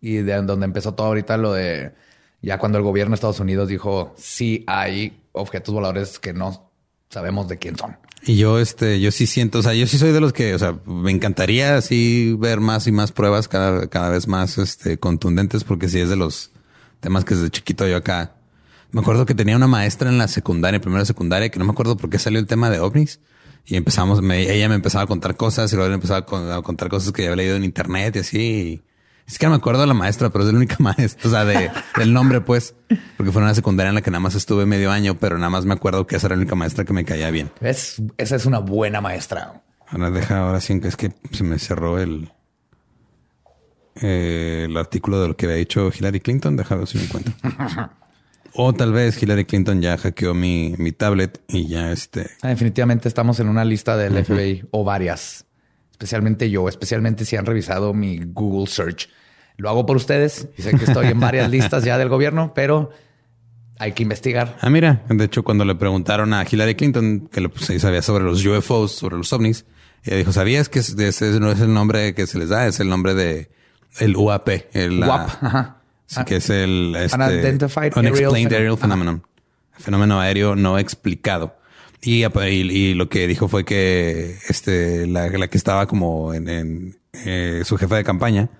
y de donde empezó todo ahorita lo de ya cuando el gobierno de Estados Unidos dijo sí hay objetos voladores que no sabemos de quién son. Y yo, este, yo sí siento, o sea, yo sí soy de los que, o sea, me encantaría así ver más y más pruebas cada, cada vez más, este, contundentes, porque sí es de los temas que desde chiquito yo acá. Me acuerdo que tenía una maestra en la secundaria, primera secundaria, que no me acuerdo por qué salió el tema de ovnis. Y empezamos, ella me empezaba a contar cosas y luego le empezaba a contar cosas que había leído en internet y así. Es que no me acuerdo de la maestra, pero es la única maestra, o sea, de, del nombre, pues, porque fue una secundaria en la que nada más estuve medio año, pero nada más me acuerdo que esa era la única maestra que me caía bien. Es, esa es una buena maestra. Ahora deja, ahora sí, que es que se me cerró el, eh, el artículo de lo que había dicho Hillary Clinton. Ver si me encuentro. o tal vez Hillary Clinton ya hackeó mi, mi tablet y ya este. Ah, definitivamente estamos en una lista del FBI o varias especialmente yo, especialmente si han revisado mi Google Search. Lo hago por ustedes y sé que estoy en varias listas ya del gobierno, pero hay que investigar. Ah, mira, de hecho, cuando le preguntaron a Hillary Clinton que lo, sabía sobre los UFOs, sobre los ovnis, ella dijo, ¿sabías que ese no es el nombre que se les da? Es el nombre de el UAP. El, UAP, ajá. Que es el este, Unidentified Unexplained Aerial, Phenomenon. Fenómeno aéreo no explicado. Y, y, lo que dijo fue que este, la, la que estaba como en, en eh, su jefa de campaña,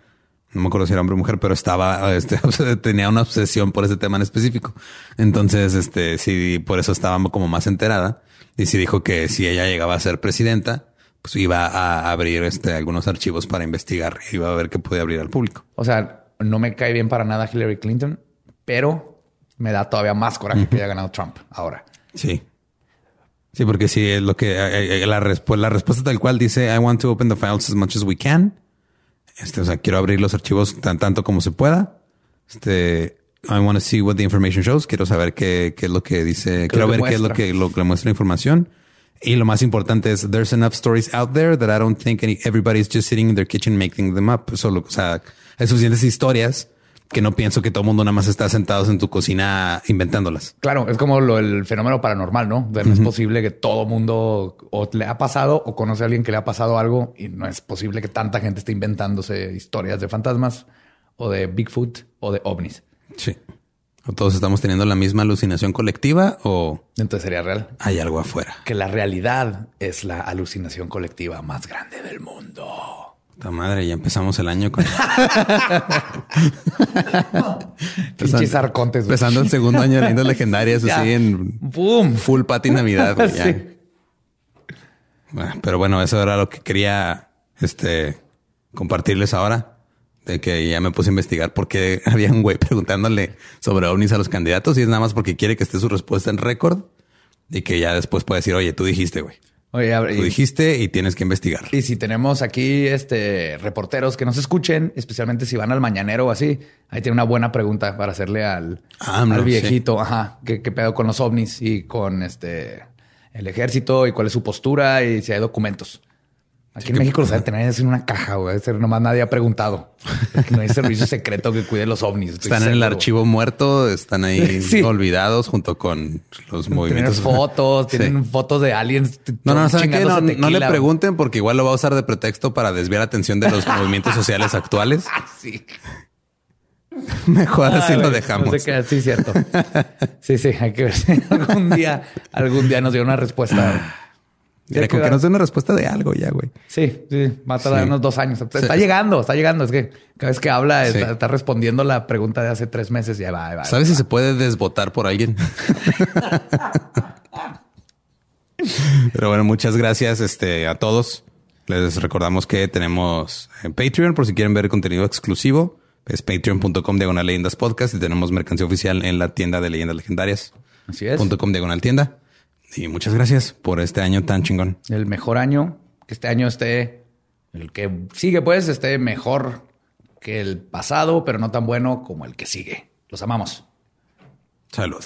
no me acuerdo si era hombre o mujer, pero estaba, este, tenía una obsesión por ese tema en específico. Entonces, este, sí, por eso estaba como más enterada. Y sí dijo que si ella llegaba a ser presidenta, pues iba a abrir este, algunos archivos para investigar, iba a ver qué podía abrir al público. O sea, no me cae bien para nada Hillary Clinton, pero me da todavía más coraje que haya ganado Trump ahora. Sí. Sí, porque sí, es lo que eh, eh, la, la respuesta tal cual dice I want to open the files as much as we can. Este, o sea, quiero abrir los archivos tan tanto como se pueda. Este, I want to see what the information shows. Quiero saber qué, qué es lo que dice. Quiero ver qué es lo que, lo que muestra la información. Y lo más importante es there's enough stories out there that I don't think any, everybody's just sitting in their kitchen making them up. Solo, o sea, hay suficientes historias que no pienso que todo el mundo nada más está sentados en tu cocina inventándolas. Claro, es como lo, el fenómeno paranormal, ¿no? no es posible que todo mundo o le ha pasado o conoce a alguien que le ha pasado algo y no es posible que tanta gente esté inventándose historias de fantasmas o de Bigfoot o de ovnis. Sí. O todos estamos teniendo la misma alucinación colectiva o... Entonces sería real. Hay algo afuera. Que la realidad es la alucinación colectiva más grande del mundo. La madre, ya empezamos el año con. Pinches arcontes. Empezando el segundo año de lindas legendarias, así en. ¡Boom! Full party Navidad. pero bueno, eso era lo que quería este, compartirles ahora. De que ya me puse a investigar por qué había un güey preguntándole sobre ovnis a los candidatos y es nada más porque quiere que esté su respuesta en récord y que ya después puede decir, oye, tú dijiste, güey. Oye, Tú dijiste y tienes que investigar. Y si tenemos aquí este reporteros que nos escuchen, especialmente si van al mañanero o así, ahí tiene una buena pregunta para hacerle al, ah, al viejito. Ajá, ¿qué, ¿qué, pedo con los ovnis y con este el ejército y cuál es su postura y si hay documentos. Aquí en México los deben tener en una caja, güey. Nomás nadie ha preguntado. no hay servicio secreto que cuide los ovnis. Están en el archivo muerto, están ahí olvidados junto con los movimientos. Tienen fotos, tienen fotos de aliens. No, no, no, no, le pregunten porque igual lo va a usar de pretexto para desviar la atención de los movimientos sociales actuales. sí. Mejor así lo dejamos. sí, cierto. Sí, sí, hay que ver si algún día, algún día nos dio una respuesta. Con que nos dé una respuesta de algo ya, güey. Sí, sí, va a tardar unos dos años. Está llegando, está llegando. Es que cada vez que habla está, respondiendo la pregunta de hace tres meses. Ya va, va. ¿Sabes si se puede desvotar por alguien? Pero bueno, muchas gracias este, a todos. Les recordamos que tenemos Patreon por si quieren ver contenido exclusivo. Es patreon.com diagonal leyendas podcast y tenemos mercancía oficial en la tienda de leyendas legendarias. Así es. .com diagonal tienda. Y muchas gracias por este año tan chingón. El mejor año, que este año esté, el que sigue pues, esté mejor que el pasado, pero no tan bueno como el que sigue. Los amamos. Salud.